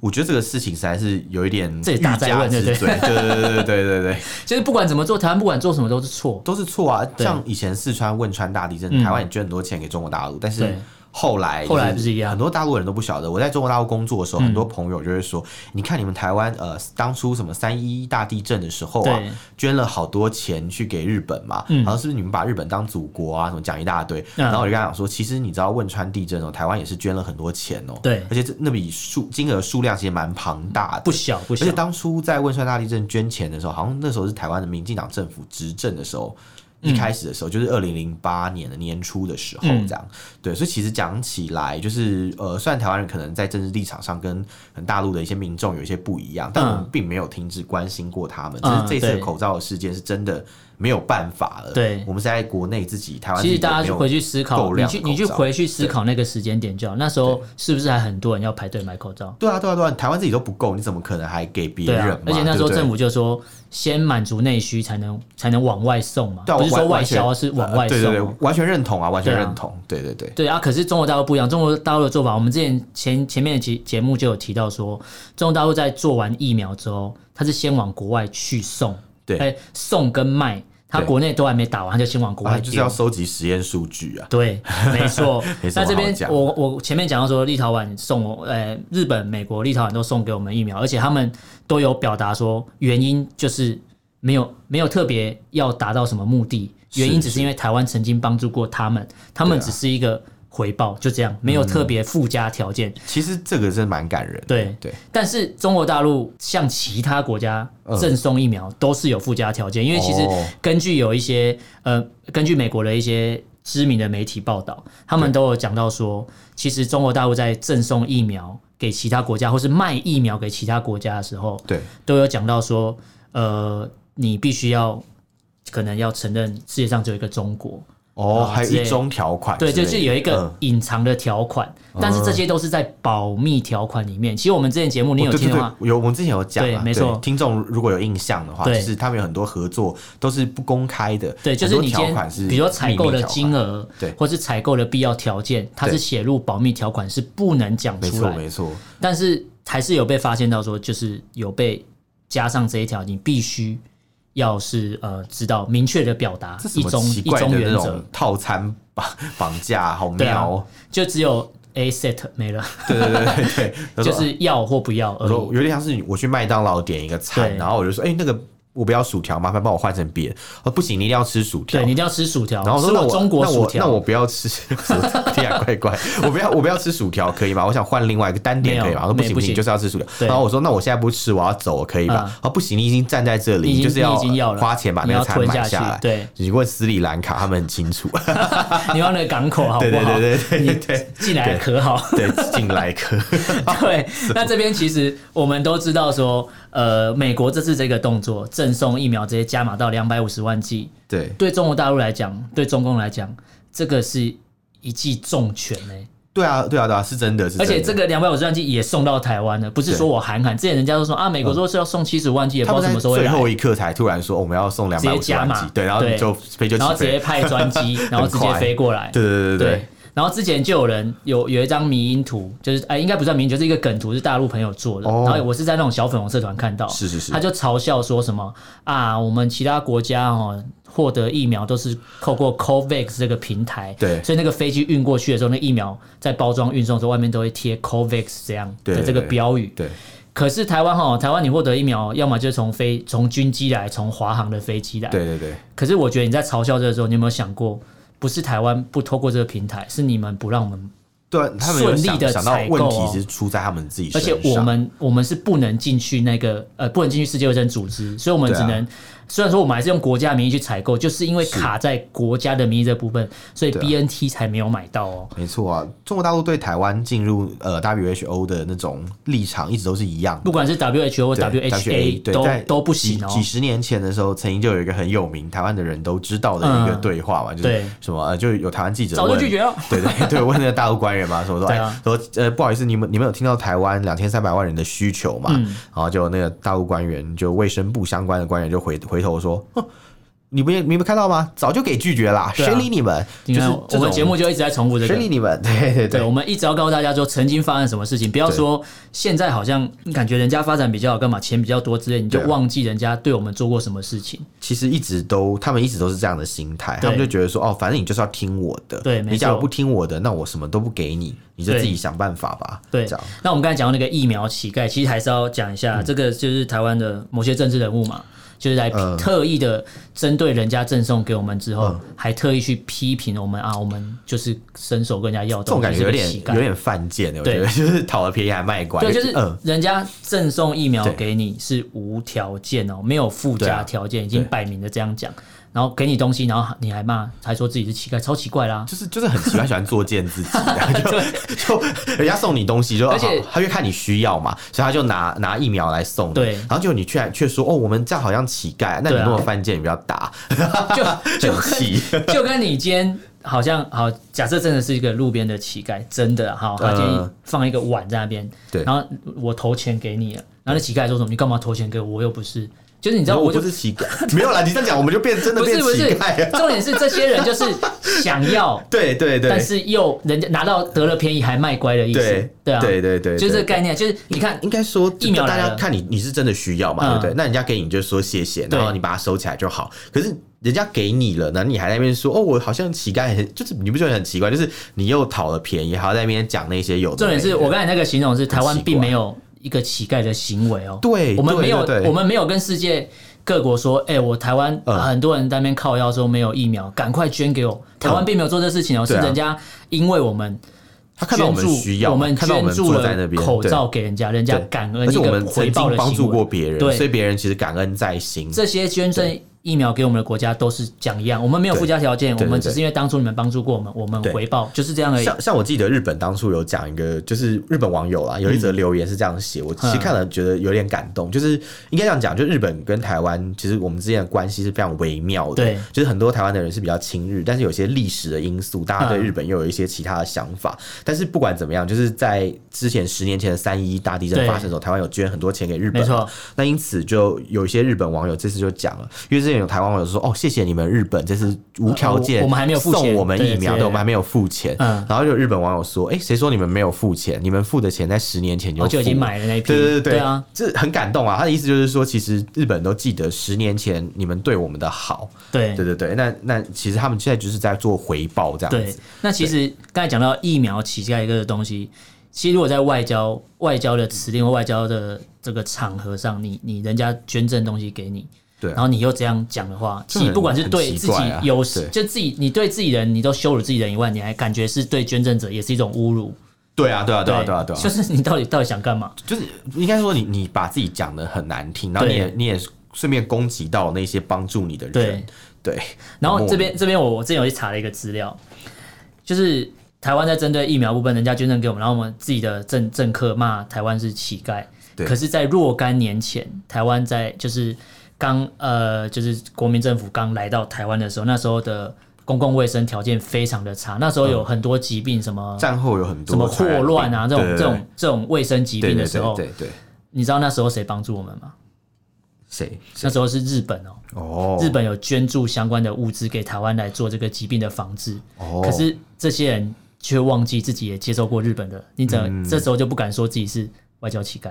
[SPEAKER 2] 我觉得这个事情实在是有一点
[SPEAKER 1] 这大家问，对对对
[SPEAKER 2] 对对对对对，
[SPEAKER 1] 就是不管怎么做，台湾不管做什么都是错，
[SPEAKER 2] 都是错啊。像以前四川汶川大地震，台湾也捐很多钱给中国大陆，但是。后来，
[SPEAKER 1] 后来不是一样，
[SPEAKER 2] 很多大陆人都不晓得。我在中国大陆工作的时候，很多朋友就会说：“你看你们台湾，呃，当初什么三一大地震的时候啊，捐了好多钱去给日本嘛，然后是不是你们把日本当祖国啊？什么讲一大堆。”然后我就跟他讲说：“其实你知道汶川地震哦，台湾也是捐了很多钱哦，对，而且这那笔数金额数量其实蛮庞大的，
[SPEAKER 1] 不小不小。
[SPEAKER 2] 而且当初在汶川大地震捐钱的时候，好像那时候是台湾的民进党政府执政的时候。”一开始的时候，就是二零零八年的年初的时候，这样、嗯、对，所以其实讲起来，就是呃，虽然台湾人可能在政治立场上跟大陆的一些民众有一些不一样，但我们并没有停止关心过他们。嗯、就是这次口罩的事件是真的没有办法了。对，我们是在国内自己台湾，
[SPEAKER 1] 其实大家去回去思考，你去你去回去思考那个时间点就好，那时候是不是还很多人要排队买口罩？
[SPEAKER 2] 对啊，对啊，对啊，台湾自己都不够，你怎么可能还给别人、啊？
[SPEAKER 1] 而且那时候政府就说。先满足内需，才能才能往外送嘛。不是说外销，是往外送。对对对，
[SPEAKER 2] 完全认同啊，完全认同。对对对。
[SPEAKER 1] 对啊，可是中国大陆不一样，中国大陆的做法，我们之前前前面的节节目就有提到说，中国大陆在做完疫苗之后，它是先往国外去送，对，送跟卖。他国内都还没打完，他就先往国外、啊、
[SPEAKER 2] 就是要收集实验数据啊。
[SPEAKER 1] 对，没错。那这边我我前面讲到说，立陶宛送我，呃，日本、美国、立陶宛都送给我们疫苗，而且他们都有表达说，原因就是没有没有特别要达到什么目的，原因只是因为台湾曾经帮助过他们，他们只是一个。回报就这样，没有特别附加条件、嗯。
[SPEAKER 2] 其实这个真蛮感人的。
[SPEAKER 1] 对对，但是中国大陆向其他国家赠送疫苗都是有附加条件，嗯、因为其实根据有一些呃，根据美国的一些知名的媒体报道，他们都有讲到说，其实中国大陆在赠送疫苗给其他国家，或是卖疫苗给其他国家的时候，对，都有讲到说，呃，你必须要可能要承认世界上只有一个中国。
[SPEAKER 2] 哦，还有一中条款，
[SPEAKER 1] 对，就是有一个隐藏的条款，嗯、但是这些都是在保密条款里面。其实我们之前节目你有听吗？
[SPEAKER 2] 哦、有，我们之前有讲，
[SPEAKER 1] 对，没错。
[SPEAKER 2] 听众如果有印象的话，就是他们有很多合作都是不公开的，
[SPEAKER 1] 对，就是你条款是，比如说采购的金额，对，或是采购的必要条件，它是写入保密条款，是不能讲出来，
[SPEAKER 2] 没错，没错。
[SPEAKER 1] 但是还是有被发现到说，就是有被加上这一条，你必须。要是呃知道明确的表达一中一中原则，
[SPEAKER 2] 套餐绑绑架好妙哦，
[SPEAKER 1] 就只有 A set 没了，
[SPEAKER 2] 对对对对对，
[SPEAKER 1] 就是要或不要而已。
[SPEAKER 2] 有点像是我去麦当劳点一个餐，然后我就说，哎，那个。我不要薯条，麻烦帮我换成别的。哦，不行，你一定要吃薯条。
[SPEAKER 1] 对，你一定要吃薯条。
[SPEAKER 2] 然后说那我
[SPEAKER 1] 中国薯条，
[SPEAKER 2] 那我不要吃薯条，听起来怪怪。我不要，我不要吃薯条，可以吗？我想换另外一个单点，可以吗？说不行不行，就是要吃薯条。然后我说那我现在不吃，我要走，可以吧？啊，不行，你已经站在这里，你就是要花钱把那个餐买下来。对，你问斯里兰卡，他们很清楚。
[SPEAKER 1] 你要那个港口好不好？对对对对，你对进来可好？
[SPEAKER 2] 对，进来可。
[SPEAKER 1] 对，那这边其实我们都知道说。呃，美国这次这个动作，赠送疫苗直接加码到两百五十万剂，对，对中国大陆来讲，对中共来讲，这个是一记重拳呢。
[SPEAKER 2] 对啊，对啊，对啊，是真的，是。
[SPEAKER 1] 而且这个两百五十万剂也送到台湾了，不是说我喊喊，之前人家都说啊，美国说是要送七十万剂，也不知道什么时候。
[SPEAKER 2] 最后一刻才突然说我们要送两百五十万剂，对，然后就飞就，
[SPEAKER 1] 然后直接派专机，然后直接飞过来，
[SPEAKER 2] 对对对对。
[SPEAKER 1] 然后之前就有人有有一张迷因图，就是哎，应该不算迷因，就是一个梗图，是大陆朋友做的。然后我是在那种小粉红社团看到，是是是，他就嘲笑说什么啊，我们其他国家哦获得疫苗都是透过 COVAX 这个平台，对，所以那个飞机运过去的时候，那疫苗在包装运送的时候，外面都会贴 COVAX 这样的这个标语。对，可是台湾哈，台湾你获得疫苗，要么就是从飞从军机来，从华航的飞机来。对对对。可是我觉得你在嘲笑这个时候，你有没有想过？不是台湾不透过这个平台，是你们不让我们
[SPEAKER 2] 对，他们顺利的想到问题是出在他们自己身上，
[SPEAKER 1] 而且我们我们是不能进去那个呃，不能进去世界卫生组织，所以我们只能。虽然说我们还是用国家名义去采购，就是因为卡在国家的名义这部分，所以 BNT 才没有买到哦。
[SPEAKER 2] 没错啊，中国大陆对台湾进入呃 WHO 的那种立场一直都是一样，
[SPEAKER 1] 不管是 WHO 或 WHA 都都不行哦。
[SPEAKER 2] 几十年前的时候，曾经就有一个很有名，台湾的人都知道的一个对话嘛，就是什么呃，就有台湾记者
[SPEAKER 1] 早就拒绝了，
[SPEAKER 2] 对对对，问那个大陆官员嘛，什么说 说呃不好意思，你们你们有听到台湾两千三百万人的需求嘛？然后就那个大陆官员，就卫生部相关的官员就回回头说。你不也没看到吗？早就给拒绝了，谁理你们？就是我
[SPEAKER 1] 们节目就一直在重复这个。
[SPEAKER 2] 谁理你们？对对对，
[SPEAKER 1] 我们一直要告诉大家说，曾经发生什么事情，不要说现在好像感觉人家发展比较好，干嘛钱比较多之类，你就忘记人家对我们做过什么事情。
[SPEAKER 2] 其实一直都，他们一直都是这样的心态，他们就觉得说，哦，反正你就是要听我的，
[SPEAKER 1] 对，
[SPEAKER 2] 你假如不听我的，那我什么都不给你，你就自己想办法吧。
[SPEAKER 1] 对，这样。那我们刚才讲到那个疫苗乞丐，其实还是要讲一下，这个就是台湾的某些政治人物嘛。就是来特意的针对人家赠送给我们之后，嗯、还特意去批评我们啊，我们就是伸手跟人家要东西，
[SPEAKER 2] 这种感觉有点有点犯贱，我觉得就是讨了便宜还卖乖。
[SPEAKER 1] 对，就是人家赠送疫苗给你是无条件哦，没有附加条件，已经摆明的这样讲。然后给你东西，然后你还骂，还说自己是乞丐，超奇怪啦！
[SPEAKER 2] 就是就是很奇怪，喜欢作贱自己，就就人家送你东西，就而且他就看你需要嘛，所以他就拿拿疫苗来送你。对，然后就你却却说哦，我们这样好像乞丐，那你如果犯贱，你不要打，就就气，
[SPEAKER 1] 就跟你今天好像好，假设真的是一个路边的乞丐，真的好，他建议放一个碗在那边，对，然后我投钱给你了，然后那乞丐说什么？你干嘛投钱给我？我又不是。就是你知道，我就是乞丐，
[SPEAKER 2] 没有啦，你这样讲，我们就变真的变乞丐。
[SPEAKER 1] 重点是这些人就是想要，
[SPEAKER 2] 对对对，
[SPEAKER 1] 但是又人家拿到得了便宜还卖乖的意思，对啊，
[SPEAKER 2] 对对对，
[SPEAKER 1] 就是这个概念，就是你看，
[SPEAKER 2] 应该说疫苗，大家看你你是真的需要嘛，对不对？那人家给你就说谢谢，然后你把它收起来就好。可是人家给你了，那你还在那边说哦，我好像乞丐，很就是你不觉得很奇怪？就是你又讨了便宜，还要在那边讲那些有的。
[SPEAKER 1] 重点是我刚才那个形容是台湾并没有一个乞丐的行为哦，
[SPEAKER 2] 对，
[SPEAKER 1] 我们没有，我们没有跟世界。各国说：“哎、欸，我台湾很多人在那边靠腰说没有疫苗，赶、嗯、快捐给我。台湾并没有做这事情哦，嗯、是人家因为我们
[SPEAKER 2] 他看到我们需要，我们捐助了
[SPEAKER 1] 口罩给人家，人家感恩，而且我们曾经
[SPEAKER 2] 帮助过别人，对所以别人其实感恩在心。
[SPEAKER 1] 这些捐赠。”疫苗给我们的国家都是讲一样，我们没有附加条件，我们只是因为当初你们帮助过我们，我们回报就是这样而已。
[SPEAKER 2] 像像我记得日本当初有讲一个，就是日本网友啦，有一则留言是这样写，我其实看了觉得有点感动。就是应该这样讲，就日本跟台湾其实我们之间的关系是非常微妙的。对，就是很多台湾的人是比较亲日，但是有些历史的因素，大家对日本又有一些其他的想法。但是不管怎么样，就是在之前十年前的三一大地震发生的时候，台湾有捐很多钱给日本，没错。那因此就有一些日本网友这次就讲了，因为之前有台湾网友说哦。谢谢你们日本，这是无条件，
[SPEAKER 1] 我们还没有
[SPEAKER 2] 送我们疫苗，对，我们还没有付钱。然后就日本网友说：“哎，谁说你们没有付钱？你们付的钱在十年前就
[SPEAKER 1] 就已经买了那批。”
[SPEAKER 2] 对对对啊，这很感动啊。他的意思就是说，其实日本都记得十年前你们对我们的好。对对对对，那那其实他们现在就是在做回报这样子。
[SPEAKER 1] 那其实刚才讲到疫苗乞丐一个东西，其实如果在外交外交的辞令或外交的这个场合上，你你人家捐赠东西给你。对，然后你又这样讲的话，其实不管是对自己有，就自己你对自己人，你都羞辱自己人以外，你还感觉是对捐赠者也是一种侮辱。
[SPEAKER 2] 对啊，对啊，对啊，对啊，对啊，
[SPEAKER 1] 就是你到底到底想干嘛？
[SPEAKER 2] 就是应该说你你把自己讲的很难听，然后你也你也顺便攻击到那些帮助你的人。对对。
[SPEAKER 1] 然后这边这边我我之前有去查了一个资料，就是台湾在针对疫苗部分，人家捐赠给我们，然后我们自己的政政客骂台湾是乞丐。对。可是，在若干年前，台湾在就是。刚呃，就是国民政府刚来到台湾的时候，那时候的公共卫生条件非常的差，那时候有很多疾病，什么
[SPEAKER 2] 战后有很多
[SPEAKER 1] 什么霍乱啊，这种这种这种卫生疾病的时候，
[SPEAKER 2] 对对，
[SPEAKER 1] 你知道那时候谁帮助我们吗？
[SPEAKER 2] 谁？
[SPEAKER 1] 那时候是日本哦，哦，日本有捐助相关的物资给台湾来做这个疾病的防治，哦，可是这些人却忘记自己也接受过日本的，你怎么这时候就不敢说自己是外交乞丐？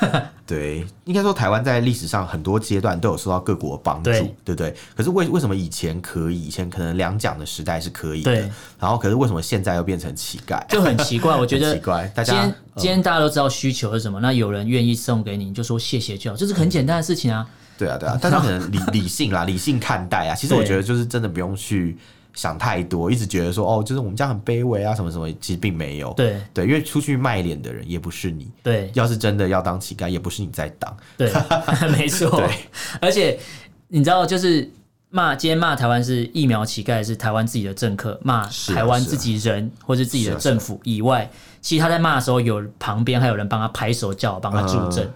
[SPEAKER 2] 对，应该说台湾在历史上很多阶段都有受到各国帮助，对，对不对？可是为为什么以前可以？以前可能两蒋的时代是可以的，然后可是为什么现在又变成乞丐？
[SPEAKER 1] 就很奇怪，我觉得
[SPEAKER 2] 奇怪。大家
[SPEAKER 1] 今天今天大家都知道需求是什么，那有人愿意送给你，你就说谢谢就好，这是很简单的事情啊。
[SPEAKER 2] 对啊，对啊，大家可能理 理性啦，理性看待啊。其实我觉得就是真的不用去想太多，一直觉得说哦，就是我们家很卑微啊，什么什么，其实并没有。
[SPEAKER 1] 对
[SPEAKER 2] 对，因为出去卖脸的人也不是你。
[SPEAKER 1] 对，
[SPEAKER 2] 要是真的要当乞丐，也不是你在当。
[SPEAKER 1] 对，没错。对，而且你知道，就是骂今天骂台湾是疫苗乞丐，是台湾自己的政客骂台湾自己人，啊啊、或是自己的政府以外，其实他在骂的时候，有旁边还有人帮他拍手叫，帮他助阵。嗯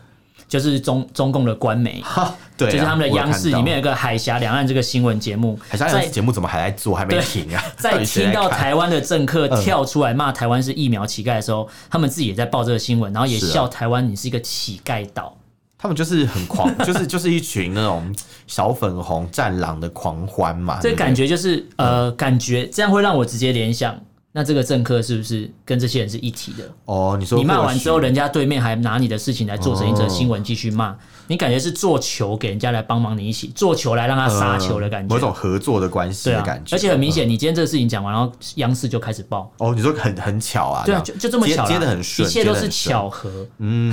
[SPEAKER 1] 就是中中共的官媒，
[SPEAKER 2] 对，
[SPEAKER 1] 就是他们的央视里面有一个海峡两岸这个新闻节目，
[SPEAKER 2] 海峡两岸节目怎么还在做，还没停啊？
[SPEAKER 1] 在听到台湾的政客跳出来骂台湾是疫苗乞丐的时候，他们自己也在报这个新闻，然后也笑台湾你是一个乞丐岛。
[SPEAKER 2] 他们就是很狂，就是就是一群那种小粉红战狼的狂欢嘛。
[SPEAKER 1] 这感觉就是呃，感觉这样会让我直接联想。那这个政客是不是跟这些人是一体的？
[SPEAKER 2] 哦，你说
[SPEAKER 1] 你骂完之后，人家对面还拿你的事情来做成一则新闻继续骂，你感觉是做球给人家来帮忙你一起做球来让他杀球的感觉，
[SPEAKER 2] 某种合作的关系的感觉。
[SPEAKER 1] 而且很明显，你今天这个事情讲完，然后央视就开始报。
[SPEAKER 2] 哦，你说很很巧啊？
[SPEAKER 1] 对啊，就就这么巧，
[SPEAKER 2] 接的很顺，
[SPEAKER 1] 一切都是巧合。
[SPEAKER 2] 嗯，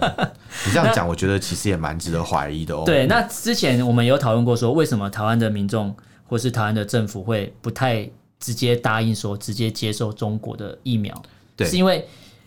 [SPEAKER 2] 你这样讲，我觉得其实也蛮值得怀疑的哦。
[SPEAKER 1] 对，那之前我们有讨论过，说为什么台湾的民众或是台湾的政府会不太。直接答应说，直接接受中国的疫苗，对，是因为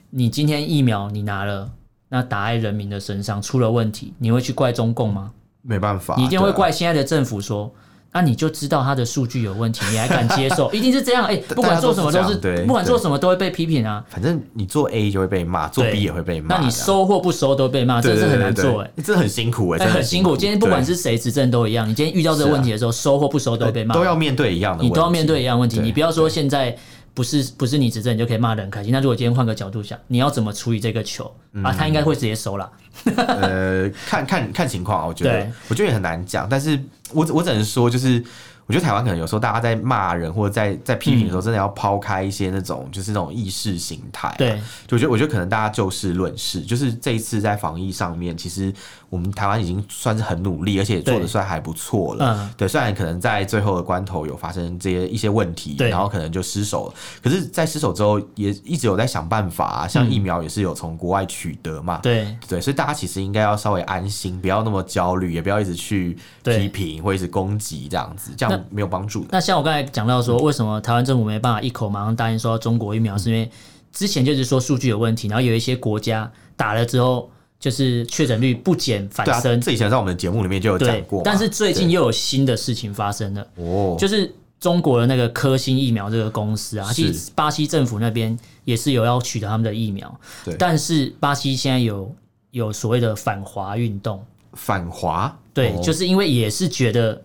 [SPEAKER 1] 你今天疫苗你拿了，那打在人民的身上出了问题，你会去怪中共吗？
[SPEAKER 2] 没办法，
[SPEAKER 1] 你一定会怪现在的政府说。那、啊、你就知道他的数据有问题，你还敢接受？一定是这样，哎、欸，不管做什么都是，是不管做什么都会被批评啊。
[SPEAKER 2] 反正你做 A 就会被骂，做 B 也会被骂。
[SPEAKER 1] 那你收或不收都被骂，这是很难做哎、欸，
[SPEAKER 2] 这很辛苦哎、欸，
[SPEAKER 1] 很辛苦。今天不管是谁执政都一样，你今天遇到这个问题的时候，收或不收都被骂，
[SPEAKER 2] 都要面对一样的
[SPEAKER 1] 你都要面对一样问题。你不要说现在。不是不是你执政你就可以骂得很开心。那如果今天换个角度想，你要怎么处理这个球、嗯、啊？他应该会直接收了。
[SPEAKER 2] 呃，看看看情况啊，我觉得我觉得也很难讲。但是我我只能说，就是我觉得台湾可能有时候大家在骂人或者在在批评的时候，真的要抛开一些那种、嗯、就是那种意识形态、啊。对，就我觉得我觉得可能大家就事论事。就是这一次在防疫上面，其实。我们台湾已经算是很努力，而且做的算还不错了。嗯，对，虽然可能在最后的关头有发生这些一些问题，然后可能就失手了。可是，在失手之后，也一直有在想办法啊。像疫苗也是有从国外取得嘛。对对，所以大家其实应该要稍微安心，不要那么焦虑，也不要一直去批评或者是攻击这样子，这样没有帮助的。
[SPEAKER 1] 那像我刚才讲到说，为什么台湾政府没办法一口马上答应说中国疫苗，是因为之前就是说数据有问题，然后有一些国家打了之后。就是确诊率不减反升，
[SPEAKER 2] 啊，这以前在我们的节目里面就有讲过。
[SPEAKER 1] 但是最近又有新的事情发生了，哦，就是中国的那个科兴疫苗这个公司啊，其实巴西政府那边也是有要取得他们的疫苗，对，但是巴西现在有有所谓的反华运动，
[SPEAKER 2] 反华，
[SPEAKER 1] 对，哦，就是因为也是觉得。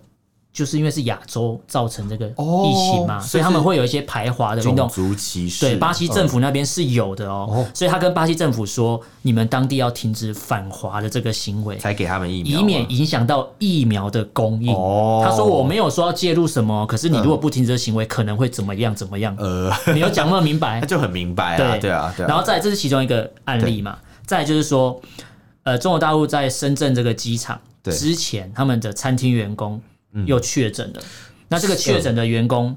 [SPEAKER 1] 就是因为是亚洲造成这个疫情嘛，所以他们会有一些排华的运动。
[SPEAKER 2] 种族歧视。
[SPEAKER 1] 对，巴西政府那边是有的哦，所以他跟巴西政府说，你们当地要停止反华的这个行为，
[SPEAKER 2] 才给他们疫苗，
[SPEAKER 1] 以免影响到疫苗的供应。他说我没有说要介入什么，可是你如果不停止这行为，可能会怎么样怎么样？呃，你有讲那么明白？
[SPEAKER 2] 他就很明白啊，对啊，对。
[SPEAKER 1] 然后再这是其中一个案例嘛，再就是说，呃，中国大陆在深圳这个机场之前，他们的餐厅员工。又确诊了，那这个确诊的员工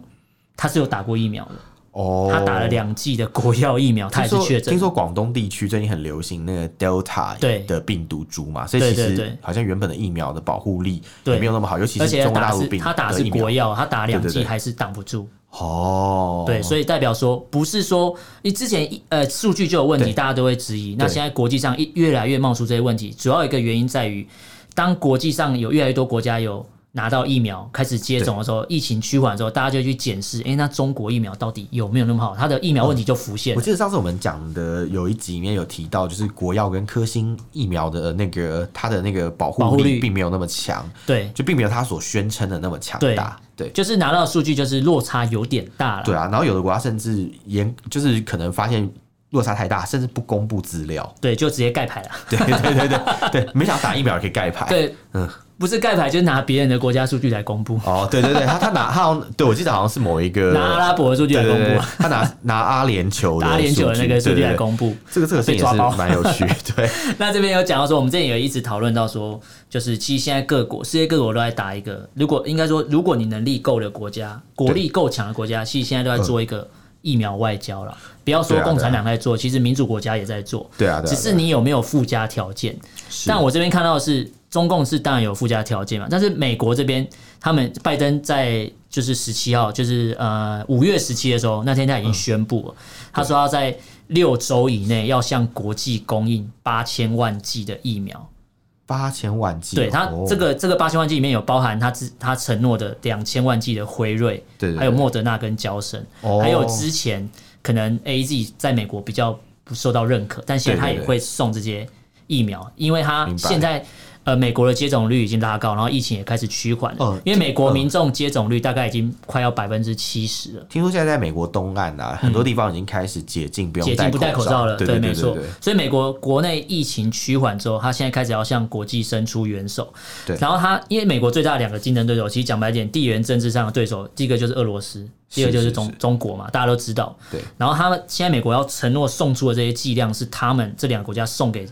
[SPEAKER 1] 他是有打过疫苗的哦，他打了两剂的国药疫苗，他也是确诊。
[SPEAKER 2] 听说广东地区最近很流行那个 Delta 对的病毒株嘛，所以其实好像原本的疫苗的保护力也没有那么好，尤其是中国大陆病。
[SPEAKER 1] 他打的是国药，他打两剂还是挡不住哦。对，所以代表说不是说你之前呃数据就有问题，大家都会质疑。那现在国际上越来越冒出这些问题，主要一个原因在于，当国际上有越来越多国家有。拿到疫苗开始接种的时候，疫情趋缓的时候，大家就去检视，哎，那中国疫苗到底有没有那么好？它的疫苗问题就浮现。
[SPEAKER 2] 我记得上次我们讲的有一集里面有提到，就是国药跟科兴疫苗的那个它的那个保护力并没有那么强，对，就并没有它所宣称的那么强大，对，
[SPEAKER 1] 就是拿到数据就是落差有点大了，
[SPEAKER 2] 对啊，然后有的国家甚至严，就是可能发现落差太大，甚至不公布资料，
[SPEAKER 1] 对，就直接盖牌了，
[SPEAKER 2] 对对对对对，没想到打疫苗也可以盖牌，
[SPEAKER 1] 对，嗯。不是盖牌，就是拿别人的国家数据来公布。
[SPEAKER 2] 哦，对对对，他他拿他好像对我记得好像是某一个
[SPEAKER 1] 拿阿拉伯的数据来公布，他
[SPEAKER 2] 拿拿阿联酋的
[SPEAKER 1] 阿联酋的那个数据来公布。
[SPEAKER 2] 这个这个事情也是蛮有趣。对，
[SPEAKER 1] 那这边有讲到说，我们之前有一直讨论到说，就是其实现在各国世界各国都在打一个，如果应该说，如果你能力够的国家，国力够强的国家，其实现在都在做一个疫苗外交了。不要说共产党在做，其实民主国家也在做。对啊，只是你有没有附加条件？但我这边看到的是。中共是当然有附加条件嘛，但是美国这边，他们拜登在就是十七号，就是呃五月十七的时候，那天他已经宣布了，嗯、他说要在六周以内要向国际供应八千万剂的疫苗。
[SPEAKER 2] 八千万剂，
[SPEAKER 1] 对他这个这个八千万剂里面有包含他之他承诺的两千万剂的辉瑞，对，还有莫德纳跟娇生，还有之前可能 AZ 在美国比较不受到认可，但现在他也会送这些疫苗，因为他现在。呃，美国的接种率已经拉高，然后疫情也开始趋缓了。嗯，因为美国民众接种率大概已经快要百分之七十了。
[SPEAKER 2] 听说现在在美国东岸啊，很多地方已经开始解禁，不用
[SPEAKER 1] 解禁不戴口罩了。
[SPEAKER 2] 对，
[SPEAKER 1] 没错。所以美国国内疫情趋缓之后，他现在开始要向国际伸出援手。对。然后他因为美国最大的两个竞争对手，其实讲白点，地缘政治上的对手，第一个就是俄罗斯，第二就是中中国嘛，大家都知道。对。然后他们现在美国要承诺送出的这些剂量，是他们这两个国家送给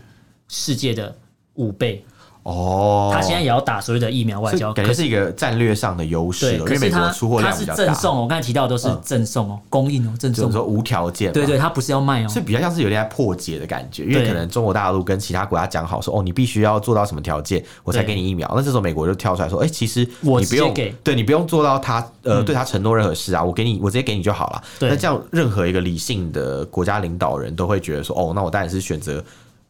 [SPEAKER 1] 世界的五倍。
[SPEAKER 2] 哦，
[SPEAKER 1] 他现在也要打所谓的疫苗外交，
[SPEAKER 2] 感觉是一个战略上的优势。对，可是他
[SPEAKER 1] 他是赠送，我刚才提到的都是赠送哦，供应哦，赠送，
[SPEAKER 2] 说无条件。
[SPEAKER 1] 对对，他不是要卖哦，
[SPEAKER 2] 是比较像是有点在破解的感觉，因为可能中国大陆跟其他国家讲好说，哦，你必须要做到什么条件，我才给你疫苗。那这时候美国就跳出来说，哎，其实我不用给，对你不用做到他呃对他承诺任何事啊，我给你，我直接给你就好了。那这样任何一个理性的国家领导人都会觉得说，哦，那我当然是选择。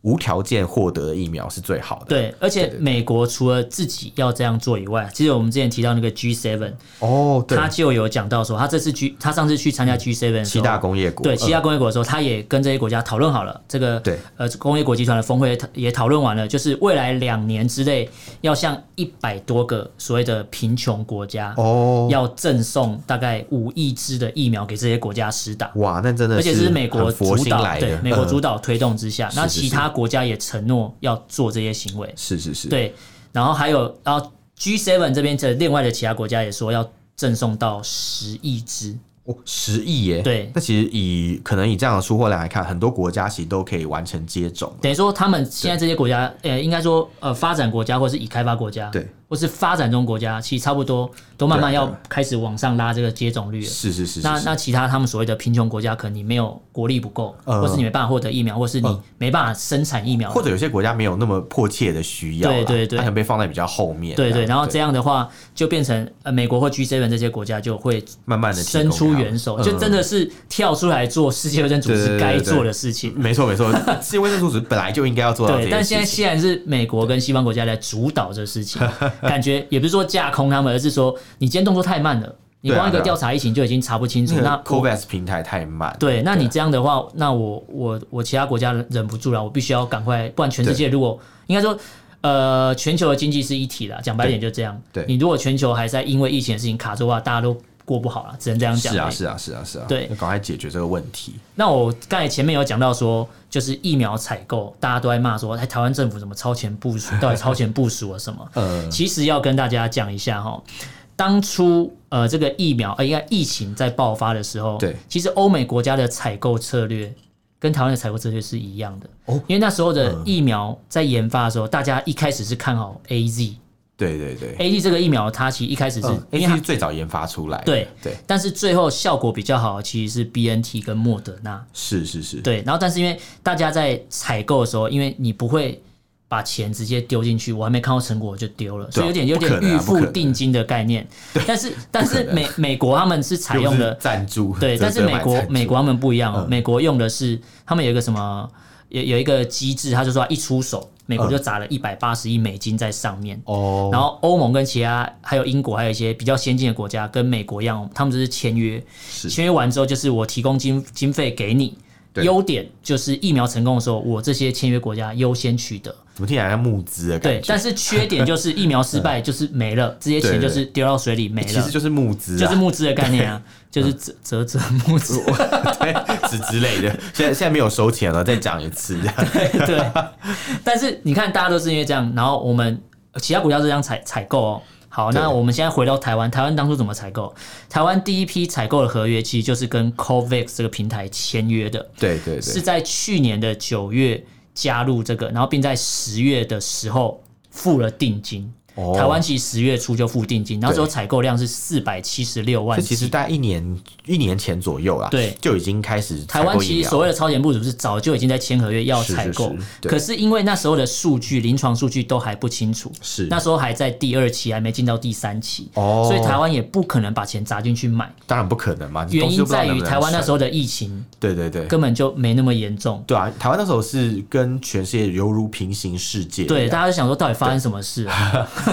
[SPEAKER 2] 无条件获得的疫苗是最好的。
[SPEAKER 1] 对，而且美国除了自己要这样做以外，其实我们之前提到那个 G Seven
[SPEAKER 2] 哦，他
[SPEAKER 1] 就有讲到说，他这次 G，他上次去参加 G Seven
[SPEAKER 2] 七大工业国，
[SPEAKER 1] 对，七大工业国的时候，他也跟这些国家讨论好了这个，对，呃，工业国集团的峰会也讨论完了，就是未来两年之内要向一百多个所谓的贫穷国家，哦，要赠送大概五亿支的疫苗给这些国家施打。
[SPEAKER 2] 哇，那真的，而
[SPEAKER 1] 且是美国主导，对，美国主导推动之下，那其他。国家也承诺要做这些行为，
[SPEAKER 2] 是是是，
[SPEAKER 1] 对。然后还有，然后 G7 这边的另外的其他国家也说要赠送到十亿支。
[SPEAKER 2] 哦，十亿耶！
[SPEAKER 1] 对，
[SPEAKER 2] 那其实以可能以这样的出货量来看，很多国家其实都可以完成接种。
[SPEAKER 1] 等于说，他们现在这些国家，呃，应该说，呃，发展国家或是已开发国家，对，或是发展中国家，其实差不多都慢慢要开始往上拉这个接种率了。
[SPEAKER 2] 是是是。
[SPEAKER 1] 那那其他他们所谓的贫穷国家，可能你没有国力不够，或是你没办法获得疫苗，或是你没办法生产疫苗，
[SPEAKER 2] 或者有些国家没有那么迫切的需要，对对对，它可能被放在比较后面。
[SPEAKER 1] 对对，然后这样的话，就变成呃，美国或 G7 这些国家就会
[SPEAKER 2] 慢慢的
[SPEAKER 1] 伸出援手，就真的是跳出来做世界卫生组织该做的事情。
[SPEAKER 2] 没错没错，世界卫生组织本来就应该要做到。
[SPEAKER 1] 对，但现在既然是美国跟西方国家来主导这事情，感觉也不是说架空他们，而是说你今天动作太慢了，你光一个调查疫情就已经查不清楚。那
[SPEAKER 2] COVAX 平台太慢。
[SPEAKER 1] 对，那你这样的话，那我我我其他国家忍不住了，我必须要赶快，不然全世界如果应该说，呃，全球的经济是一体的，讲白点就这样。对，你如果全球还在因为疫情的事情卡住的话，大家都。过不好了，只能这样讲。
[SPEAKER 2] 是啊，是啊，是啊，是啊。
[SPEAKER 1] 对，
[SPEAKER 2] 赶快解决这个问题。
[SPEAKER 1] 那我刚才前面有讲到说，就是疫苗采购，大家都在骂说，哎，台湾政府怎么超前部署？到底超前部署了什么？呃，其实要跟大家讲一下哈，当初呃这个疫苗，呃，应该疫情在爆发的时候，对，其实欧美国家的采购策略跟台湾的采购策略是一样的哦，因为那时候的疫苗在研发的时候，大家一开始是看好 AZ。
[SPEAKER 2] 对对对
[SPEAKER 1] ，A D 这个疫苗它其实一开始是
[SPEAKER 2] A Z 是最早研发出来的，
[SPEAKER 1] 对对，但是最后效果比较好，其实是 B N T 跟莫德纳，
[SPEAKER 2] 是是是，
[SPEAKER 1] 对，然后但是因为大家在采购的时候，因为你不会把钱直接丢进去，我还没看到成果我就丢了，所以有点有点预付定金的概念，但是但是美美国他们是采用的
[SPEAKER 2] 赞助，
[SPEAKER 1] 对，但是美国美国他们不一样哦，美国用的是他们有一个什么有有一个机制，他就说一出手。美国就砸了一百八十亿美金在上面，哦，然后欧盟跟其他还有英国还有一些比较先进的国家跟美国一样，他们就是签约，签约完之后就是我提供经经费给你，优点就是疫苗成功的时候，我这些签约国家优先取得。
[SPEAKER 2] 怎么听起来像募资的感觉？
[SPEAKER 1] 对，但是缺点就是疫苗失败 就是没了，这些钱就是丢到水里没了。其
[SPEAKER 2] 实就是募资，
[SPEAKER 1] 就是募资的概念啊，就是折折折募资，
[SPEAKER 2] 对，之之类的。现在现在没有收钱了，再讲一次这样。
[SPEAKER 1] 对对。但是你看，大家都是因为这样，然后我们其他国家是这样采采购哦。好，那我们现在回到台湾，台湾当初怎么采购？台湾第一批采购的合约其实就是跟 COVAX 这个平台签约的。
[SPEAKER 2] 对对对，
[SPEAKER 1] 是在去年的九月。加入这个，然后并在十月的时候付了定金。台湾其实十月初就付定金，然后之后采购量是四百七十六万。
[SPEAKER 2] 其实大概一年一年前左右啦，
[SPEAKER 1] 对，
[SPEAKER 2] 就已经开始。
[SPEAKER 1] 台湾其实所谓的超前部署是早就已经在签合约要采购，可是因为那时候的数据临床数据都还不清楚，
[SPEAKER 2] 是
[SPEAKER 1] 那时候还在第二期，还没进到第三期，哦，所以台湾也不可能把钱砸进去买，
[SPEAKER 2] 当然不可能嘛。
[SPEAKER 1] 原因在于台湾那时候的疫情，
[SPEAKER 2] 对对对，
[SPEAKER 1] 根本就没那么严重。
[SPEAKER 2] 对啊，台湾那时候是跟全世界犹如平行世界，
[SPEAKER 1] 对，大家就想说到底发生什么事啊？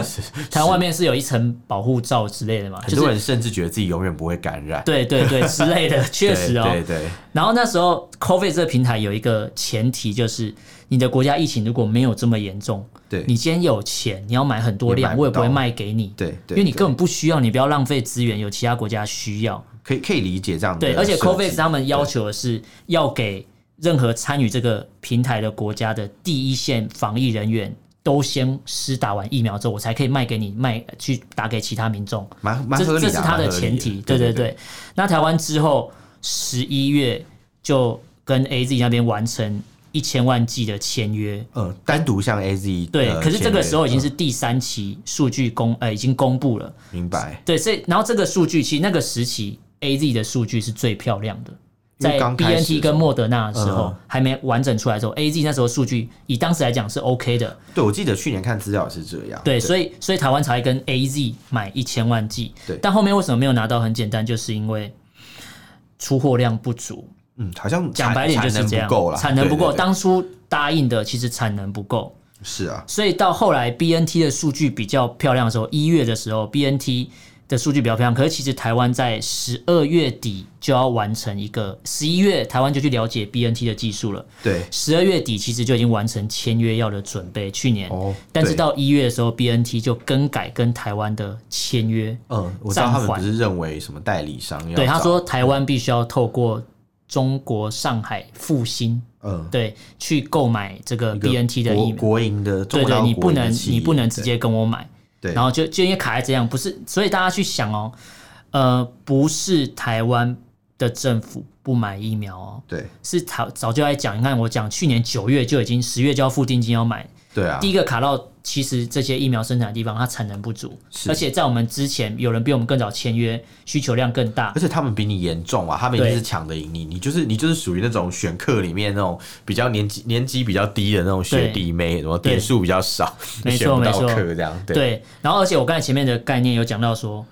[SPEAKER 1] 台湾外面是有一层保护罩之类的嘛？
[SPEAKER 2] 很多人甚至觉得自己永远不会感染，
[SPEAKER 1] 对对对之类的，确实哦。
[SPEAKER 2] 对对。
[SPEAKER 1] 然后那时候 COVID 这个平台有一个前提，就是你的国家疫情如果没有这么严重，
[SPEAKER 2] 对，
[SPEAKER 1] 你今天有钱，你要买很多量，我也不会卖给你，
[SPEAKER 2] 对，
[SPEAKER 1] 因为你根本不需要，你不要浪费资源，有其他国家需要，
[SPEAKER 2] 可以可以理解这样。
[SPEAKER 1] 对，而且 COVID 他们要求的是要给任何参与这个平台的国家的第一线防疫人员都先施打完疫苗之后，我才可以卖给你，卖去打给其他民众。
[SPEAKER 2] 蛮蛮合理的，
[SPEAKER 1] 这是他的前提。对对对，那台湾之后。十一月就跟 AZ 那边完成一千万剂的签约，
[SPEAKER 2] 嗯，单独向 AZ
[SPEAKER 1] 对，可是这个时候已经是第三期数据公，呃，已经公布了，
[SPEAKER 2] 明白？
[SPEAKER 1] 对，所以然后这个数据其实那个时期 AZ 的数据是最漂亮的，在 BNT 跟莫德纳的时候还没完整出来的时候，AZ 那时候数据以当时来讲是 OK 的。
[SPEAKER 2] 对，我记得去年看资料是这样。
[SPEAKER 1] 对，所以所以台湾才会跟 AZ 买一千万剂，对，但后面为什么没有拿到？很简单，就是因为。出货量不足，
[SPEAKER 2] 嗯，好像
[SPEAKER 1] 讲白点就是这样，产能不够。当初答应的其实产能不够，
[SPEAKER 2] 是啊。
[SPEAKER 1] 所以到后来 BNT 的数据比较漂亮的时候，一月的时候 BNT 的数据比较漂亮。可是其实台湾在十二月底就要完成一个，十一月台湾就去了解 BNT 的技术了。
[SPEAKER 2] 对，
[SPEAKER 1] 十二月底其实就已经完成签约要的准备。去年，哦，但是到一月的时候，BNT 就更改跟台湾的签约，
[SPEAKER 2] 嗯，我知道他们不是认为什么代理商要
[SPEAKER 1] 对他说，台湾必须要透过中国上海复兴，嗯，对，去购买这个 BNT 的疫苗，
[SPEAKER 2] 国营的，
[SPEAKER 1] 对对，你不能你不能直接跟我买。
[SPEAKER 2] 对，
[SPEAKER 1] 然后就就因为卡在这样，不是，所以大家去想哦，呃，不是台湾的政府不买疫苗哦，
[SPEAKER 2] 对，
[SPEAKER 1] 是早早就在讲，你看我讲去年九月就已经十月就要付定金要买。
[SPEAKER 2] 对啊，
[SPEAKER 1] 第一个卡到，其实这些疫苗生产的地方，它产能不足，而且在我们之前，有人比我们更早签约，需求量更大，
[SPEAKER 2] 而且他们比你严重啊，他们一定是抢的赢你，你就是你就是属于那种选课里面那种比较年级年级比较低的那种学弟妹，什么点数比较少，
[SPEAKER 1] 没错没错，
[SPEAKER 2] 这样对，
[SPEAKER 1] 对，然后而且我刚才前面的概念有讲到说。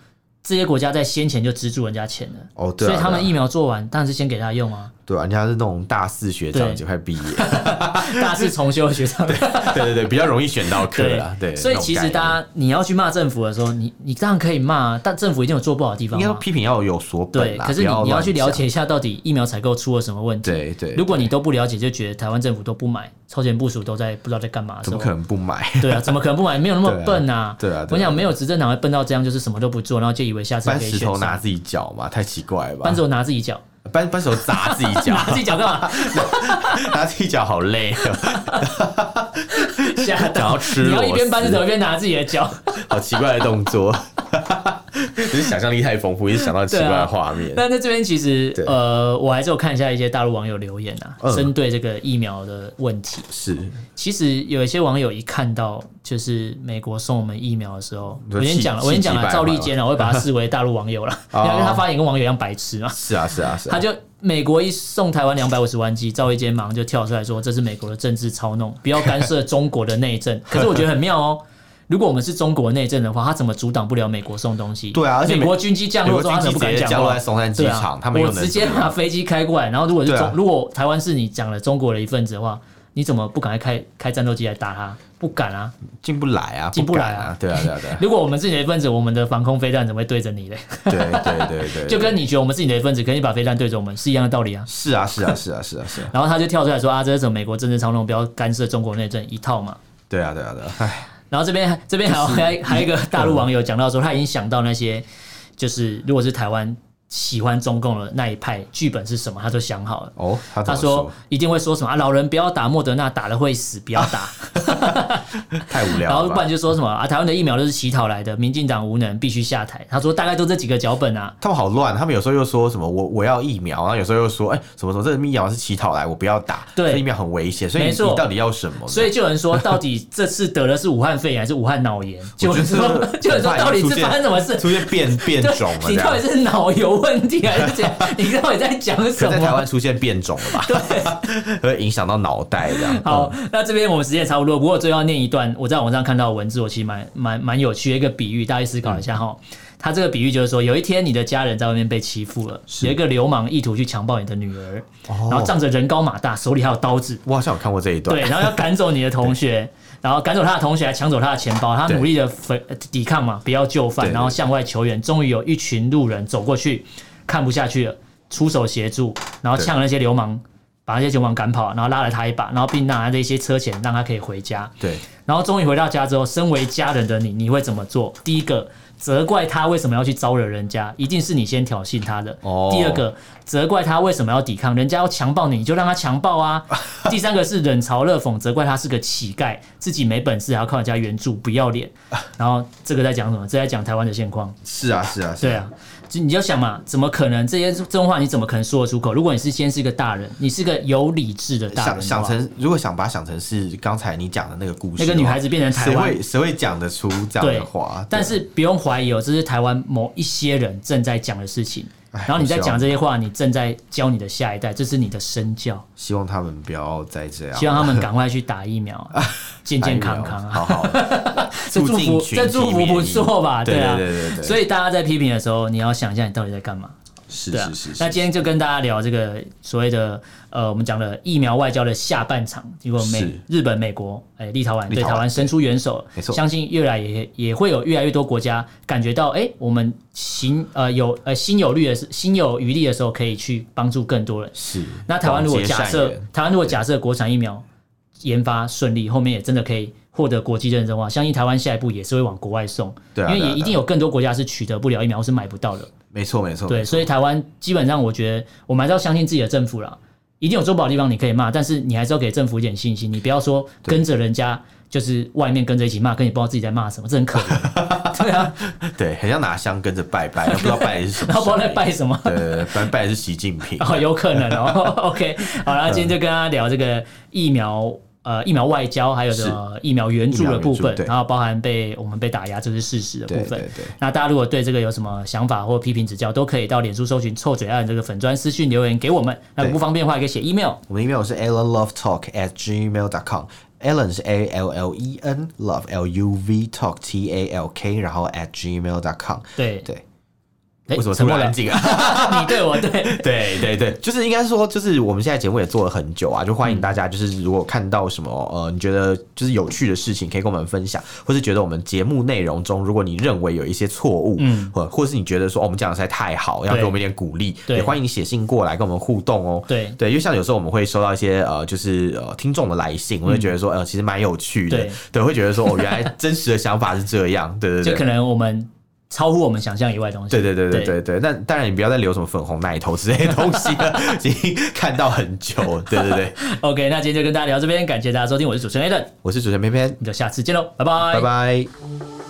[SPEAKER 1] 这些国家在先前就资助人家钱了，
[SPEAKER 2] 哦，对啊，
[SPEAKER 1] 所以他们疫苗做完，当然是先给他用啊。
[SPEAKER 2] 对啊，人家是那种大四学长就快毕业，
[SPEAKER 1] 大四重修学长，
[SPEAKER 2] 对对对，比较容易选到课啊。对，
[SPEAKER 1] 所以其实大家你要去骂政府的时候，你你当然可以骂，但政府一定有做不好的地方。
[SPEAKER 2] 应该批评要有所本。
[SPEAKER 1] 对，可是你你要去了解一下，到底疫苗采购出了什么问题。
[SPEAKER 2] 对对，
[SPEAKER 1] 如果你都不了解，就觉得台湾政府都不买，超前部署都在不知道在干嘛，
[SPEAKER 2] 怎么可能不买？
[SPEAKER 1] 对啊，怎么可能不买？没有那么笨啊。
[SPEAKER 2] 对啊，
[SPEAKER 1] 我想没有执政党会笨到这样，就是什么都不做，然后就以为下次可以选。
[SPEAKER 2] 搬石头拿自己脚嘛，太奇怪了吧？
[SPEAKER 1] 搬石头拿自己脚。
[SPEAKER 2] 搬搬手砸自己脚，
[SPEAKER 1] 砸自己脚干嘛？
[SPEAKER 2] 砸自己脚好累啊！
[SPEAKER 1] 吓到吃，你要一边搬石头一边拿自己的脚，
[SPEAKER 2] 好奇怪的动作。只是想象力太丰富，一直想到奇怪的画面。
[SPEAKER 1] 但在这边其实，呃，我还是有看一下一些大陆网友留言啊，针对这个疫苗的问题。
[SPEAKER 2] 是，
[SPEAKER 1] 其实有一些网友一看到就是美国送我们疫苗的时候，我先讲了，我先讲了，赵立坚啊，我会把他视为大陆网友了，因为他发言跟网友一样白痴嘛。
[SPEAKER 2] 是啊，是啊，是啊。
[SPEAKER 1] 他就美国一送台湾两百五十万剂，赵立坚马上就跳出来说，这是美国的政治操弄，不要干涉中国的内政。可是我觉得很妙哦。如果我们是中国内政的话，他怎么阻挡不了美国送东西？
[SPEAKER 2] 对啊，而且
[SPEAKER 1] 美国军机降落之后，他怎么不敢讲话？
[SPEAKER 2] 在松山机场，他们
[SPEAKER 1] 我直接把飞机开过来，然后如果是中，如果台湾是你讲了中国的一份子的话，你怎么不赶快开开战斗机来打他？不敢啊，
[SPEAKER 2] 进不来啊，
[SPEAKER 1] 进不来啊，
[SPEAKER 2] 对啊，对啊，对啊。
[SPEAKER 1] 如果我们是你的一份子，我们的防空飞弹怎么会对着你嘞？
[SPEAKER 2] 对对对对，就
[SPEAKER 1] 跟你觉得我们是你的一份子，可以把飞弹对着我们是一样的道理啊。
[SPEAKER 2] 是啊，是啊，是啊，是啊，是啊。
[SPEAKER 1] 然后他就跳出来说啊，这是美国政治操弄，不要干涉中国内政一套嘛。
[SPEAKER 2] 对啊，对啊，对啊，唉。
[SPEAKER 1] 然后这边这边还有还还有一个大陆网友讲到说，他已经想到那些，就是如果是台湾喜欢中共的那一派剧本是什么，他就想好了。
[SPEAKER 2] 哦，他，
[SPEAKER 1] 他说一定会说什么啊，老人不要打莫德纳，打了会死，不要打。
[SPEAKER 2] 太无聊了。
[SPEAKER 1] 然后不然就说什么啊，台湾的疫苗都是乞讨来的，民进党无能，必须下台。他说大概都这几个脚本啊。
[SPEAKER 2] 他们好乱，他们有时候又说什么我我要疫苗，然后有时候又说哎、欸、什么什么这个疫苗是乞讨来，我不要打。对，疫苗很危险，所以你，你到底要什么？
[SPEAKER 1] 所以就有人说，到底这次得的是武汉肺炎还是武汉脑炎？就有人说，就有人说到底是发生什么事？
[SPEAKER 2] 出现变变种了？
[SPEAKER 1] 你到底是脑有问题还是？你到底在讲什么？
[SPEAKER 2] 在台湾出现变种了吧？对，会影响到脑袋这样。
[SPEAKER 1] 好，那这边我们时间也差不多，不过最后要念一段我在网上看到的文字，我其实蛮蛮蛮有趣的一个比喻，大家思考一下哈。他这个比喻就是说，有一天你的家人在外面被欺负了，有一个流氓意图去强暴你的女儿，然后仗着人高马大，手里还有刀子。
[SPEAKER 2] 我好像有看过这一段。
[SPEAKER 1] 对，然后要赶走你的同学，然后赶走他的同学，还抢走他的钱包。他努力的抵抗嘛，不要就范，然后向外求援。终于有一群路人走过去，看不下去了。出手协助，然后呛那些流氓，把那些流氓赶跑，然后拉了他一把，然后并拿了一些车钱，让他可以回家。
[SPEAKER 2] 对，
[SPEAKER 1] 然后终于回到家之后，身为家人的你，你会怎么做？第一个，责怪他为什么要去招惹人家，一定是你先挑衅他的。哦。第二个，责怪他为什么要抵抗，人家要强暴你，你就让他强暴啊。第三个是冷嘲热讽，责怪他是个乞丐，自己没本事还要靠人家援助，不要脸。然后这个在讲什么？这在讲台湾的现况。
[SPEAKER 2] 是啊，是啊，是啊。
[SPEAKER 1] 对啊。你就想嘛，怎么可能这些这种话你怎么可能说得出口？如果你是先是一个大人，你是个有理智的大人，
[SPEAKER 2] 想想成如果想把它想成是刚才你讲的那个故事，
[SPEAKER 1] 那个女孩子变成台湾，谁
[SPEAKER 2] 会谁会讲得出这样的话？
[SPEAKER 1] 但是不用怀疑哦，这是台湾某一些人正在讲的事情。然后你在讲这些话，你正在教你的下一代，这是你的身教。
[SPEAKER 2] 希望他们不要再这样。
[SPEAKER 1] 希望他们赶快去打疫苗，健健康康。
[SPEAKER 2] 好好，
[SPEAKER 1] 这祝福这祝福不错吧？对啊，对对对。所以大家在批评的时候，你要想一下，你到底在干嘛？
[SPEAKER 2] 是是是，是。
[SPEAKER 1] 那今天就跟大家聊这个所谓的呃，我们讲的疫苗外交的下半场。结果美日本、美国、哎，立陶宛对台湾伸出援手，没错。相信越来也也会有越来越多国家感觉到，哎，我们行呃有呃心有虑的是心有余力的时候，可以去帮助更多人。
[SPEAKER 2] 是。
[SPEAKER 1] 那台湾如果假设台湾如果假设国产疫苗研发顺利，后面也真的可以获得国际认证的话，相信台湾下一步也是会往国外送。对。因为也一定有更多国家是取得不了疫苗或是买不到的。
[SPEAKER 2] 没错，没错。
[SPEAKER 1] 对，所以台湾基本上，我觉得我们还是要相信自己的政府啦。一定有做不好的地方，你可以骂，但是你还是要给政府一点信心。你不要说跟着人家，就是外面跟着一起骂，跟你不知道自己在骂什么，这很可怜。对啊，
[SPEAKER 2] 对，很像拿香跟着拜拜，不知道拜的是什么，
[SPEAKER 1] 然后不知道在拜什么。
[SPEAKER 2] 对，拜拜的是习近平。
[SPEAKER 1] 哦，有可能哦。OK，好，然后今天就跟大家聊这个疫苗。呃，疫苗外交还有这个疫苗援助的部分，然后包含被我们被打压，这是事实的部分。那大家如果对这个有什么想法或批评指教，都可以到脸书搜寻“臭嘴艾伦”这个粉专私讯留言给我们。那不方便的话，可以写 email。我们
[SPEAKER 2] email 是 allenlovetalk at gmail dot com。Allen 是 A L L E N，Love L U V Talk T A L K，然后 at gmail dot com。
[SPEAKER 1] 对
[SPEAKER 2] 对。为什么这么安静啊？
[SPEAKER 1] 你对我对。
[SPEAKER 2] 对对对，就是应该说，就是我们现在节目也做了很久啊，就欢迎大家，就是如果看到什么呃，你觉得就是有趣的事情，可以跟我们分享，或是觉得我们节目内容中，如果你认为有一些错误，嗯，或或是你觉得说、哦、我们讲的实在太好，要给我们一点鼓励，也欢迎你写信过来跟我们互动哦。对。对，因为像有时候我们会收到一些呃，就是呃听众的来信，我会觉得说呃，其实蛮有趣的，对，对，会觉得说哦，原来真实的想法是这样，对对对，
[SPEAKER 1] 就可能我们。超乎我们想象以外的东西。
[SPEAKER 2] 对对对对对对，那当然你不要再留什么粉红奶头之类的东西了，已经看到很久。对对对。
[SPEAKER 1] OK，那今天就跟大家聊这边，感谢大家收听，我是主持人 Allen，
[SPEAKER 2] 我是主持人偏偏，
[SPEAKER 1] 那就下次见喽，拜拜，
[SPEAKER 2] 拜拜。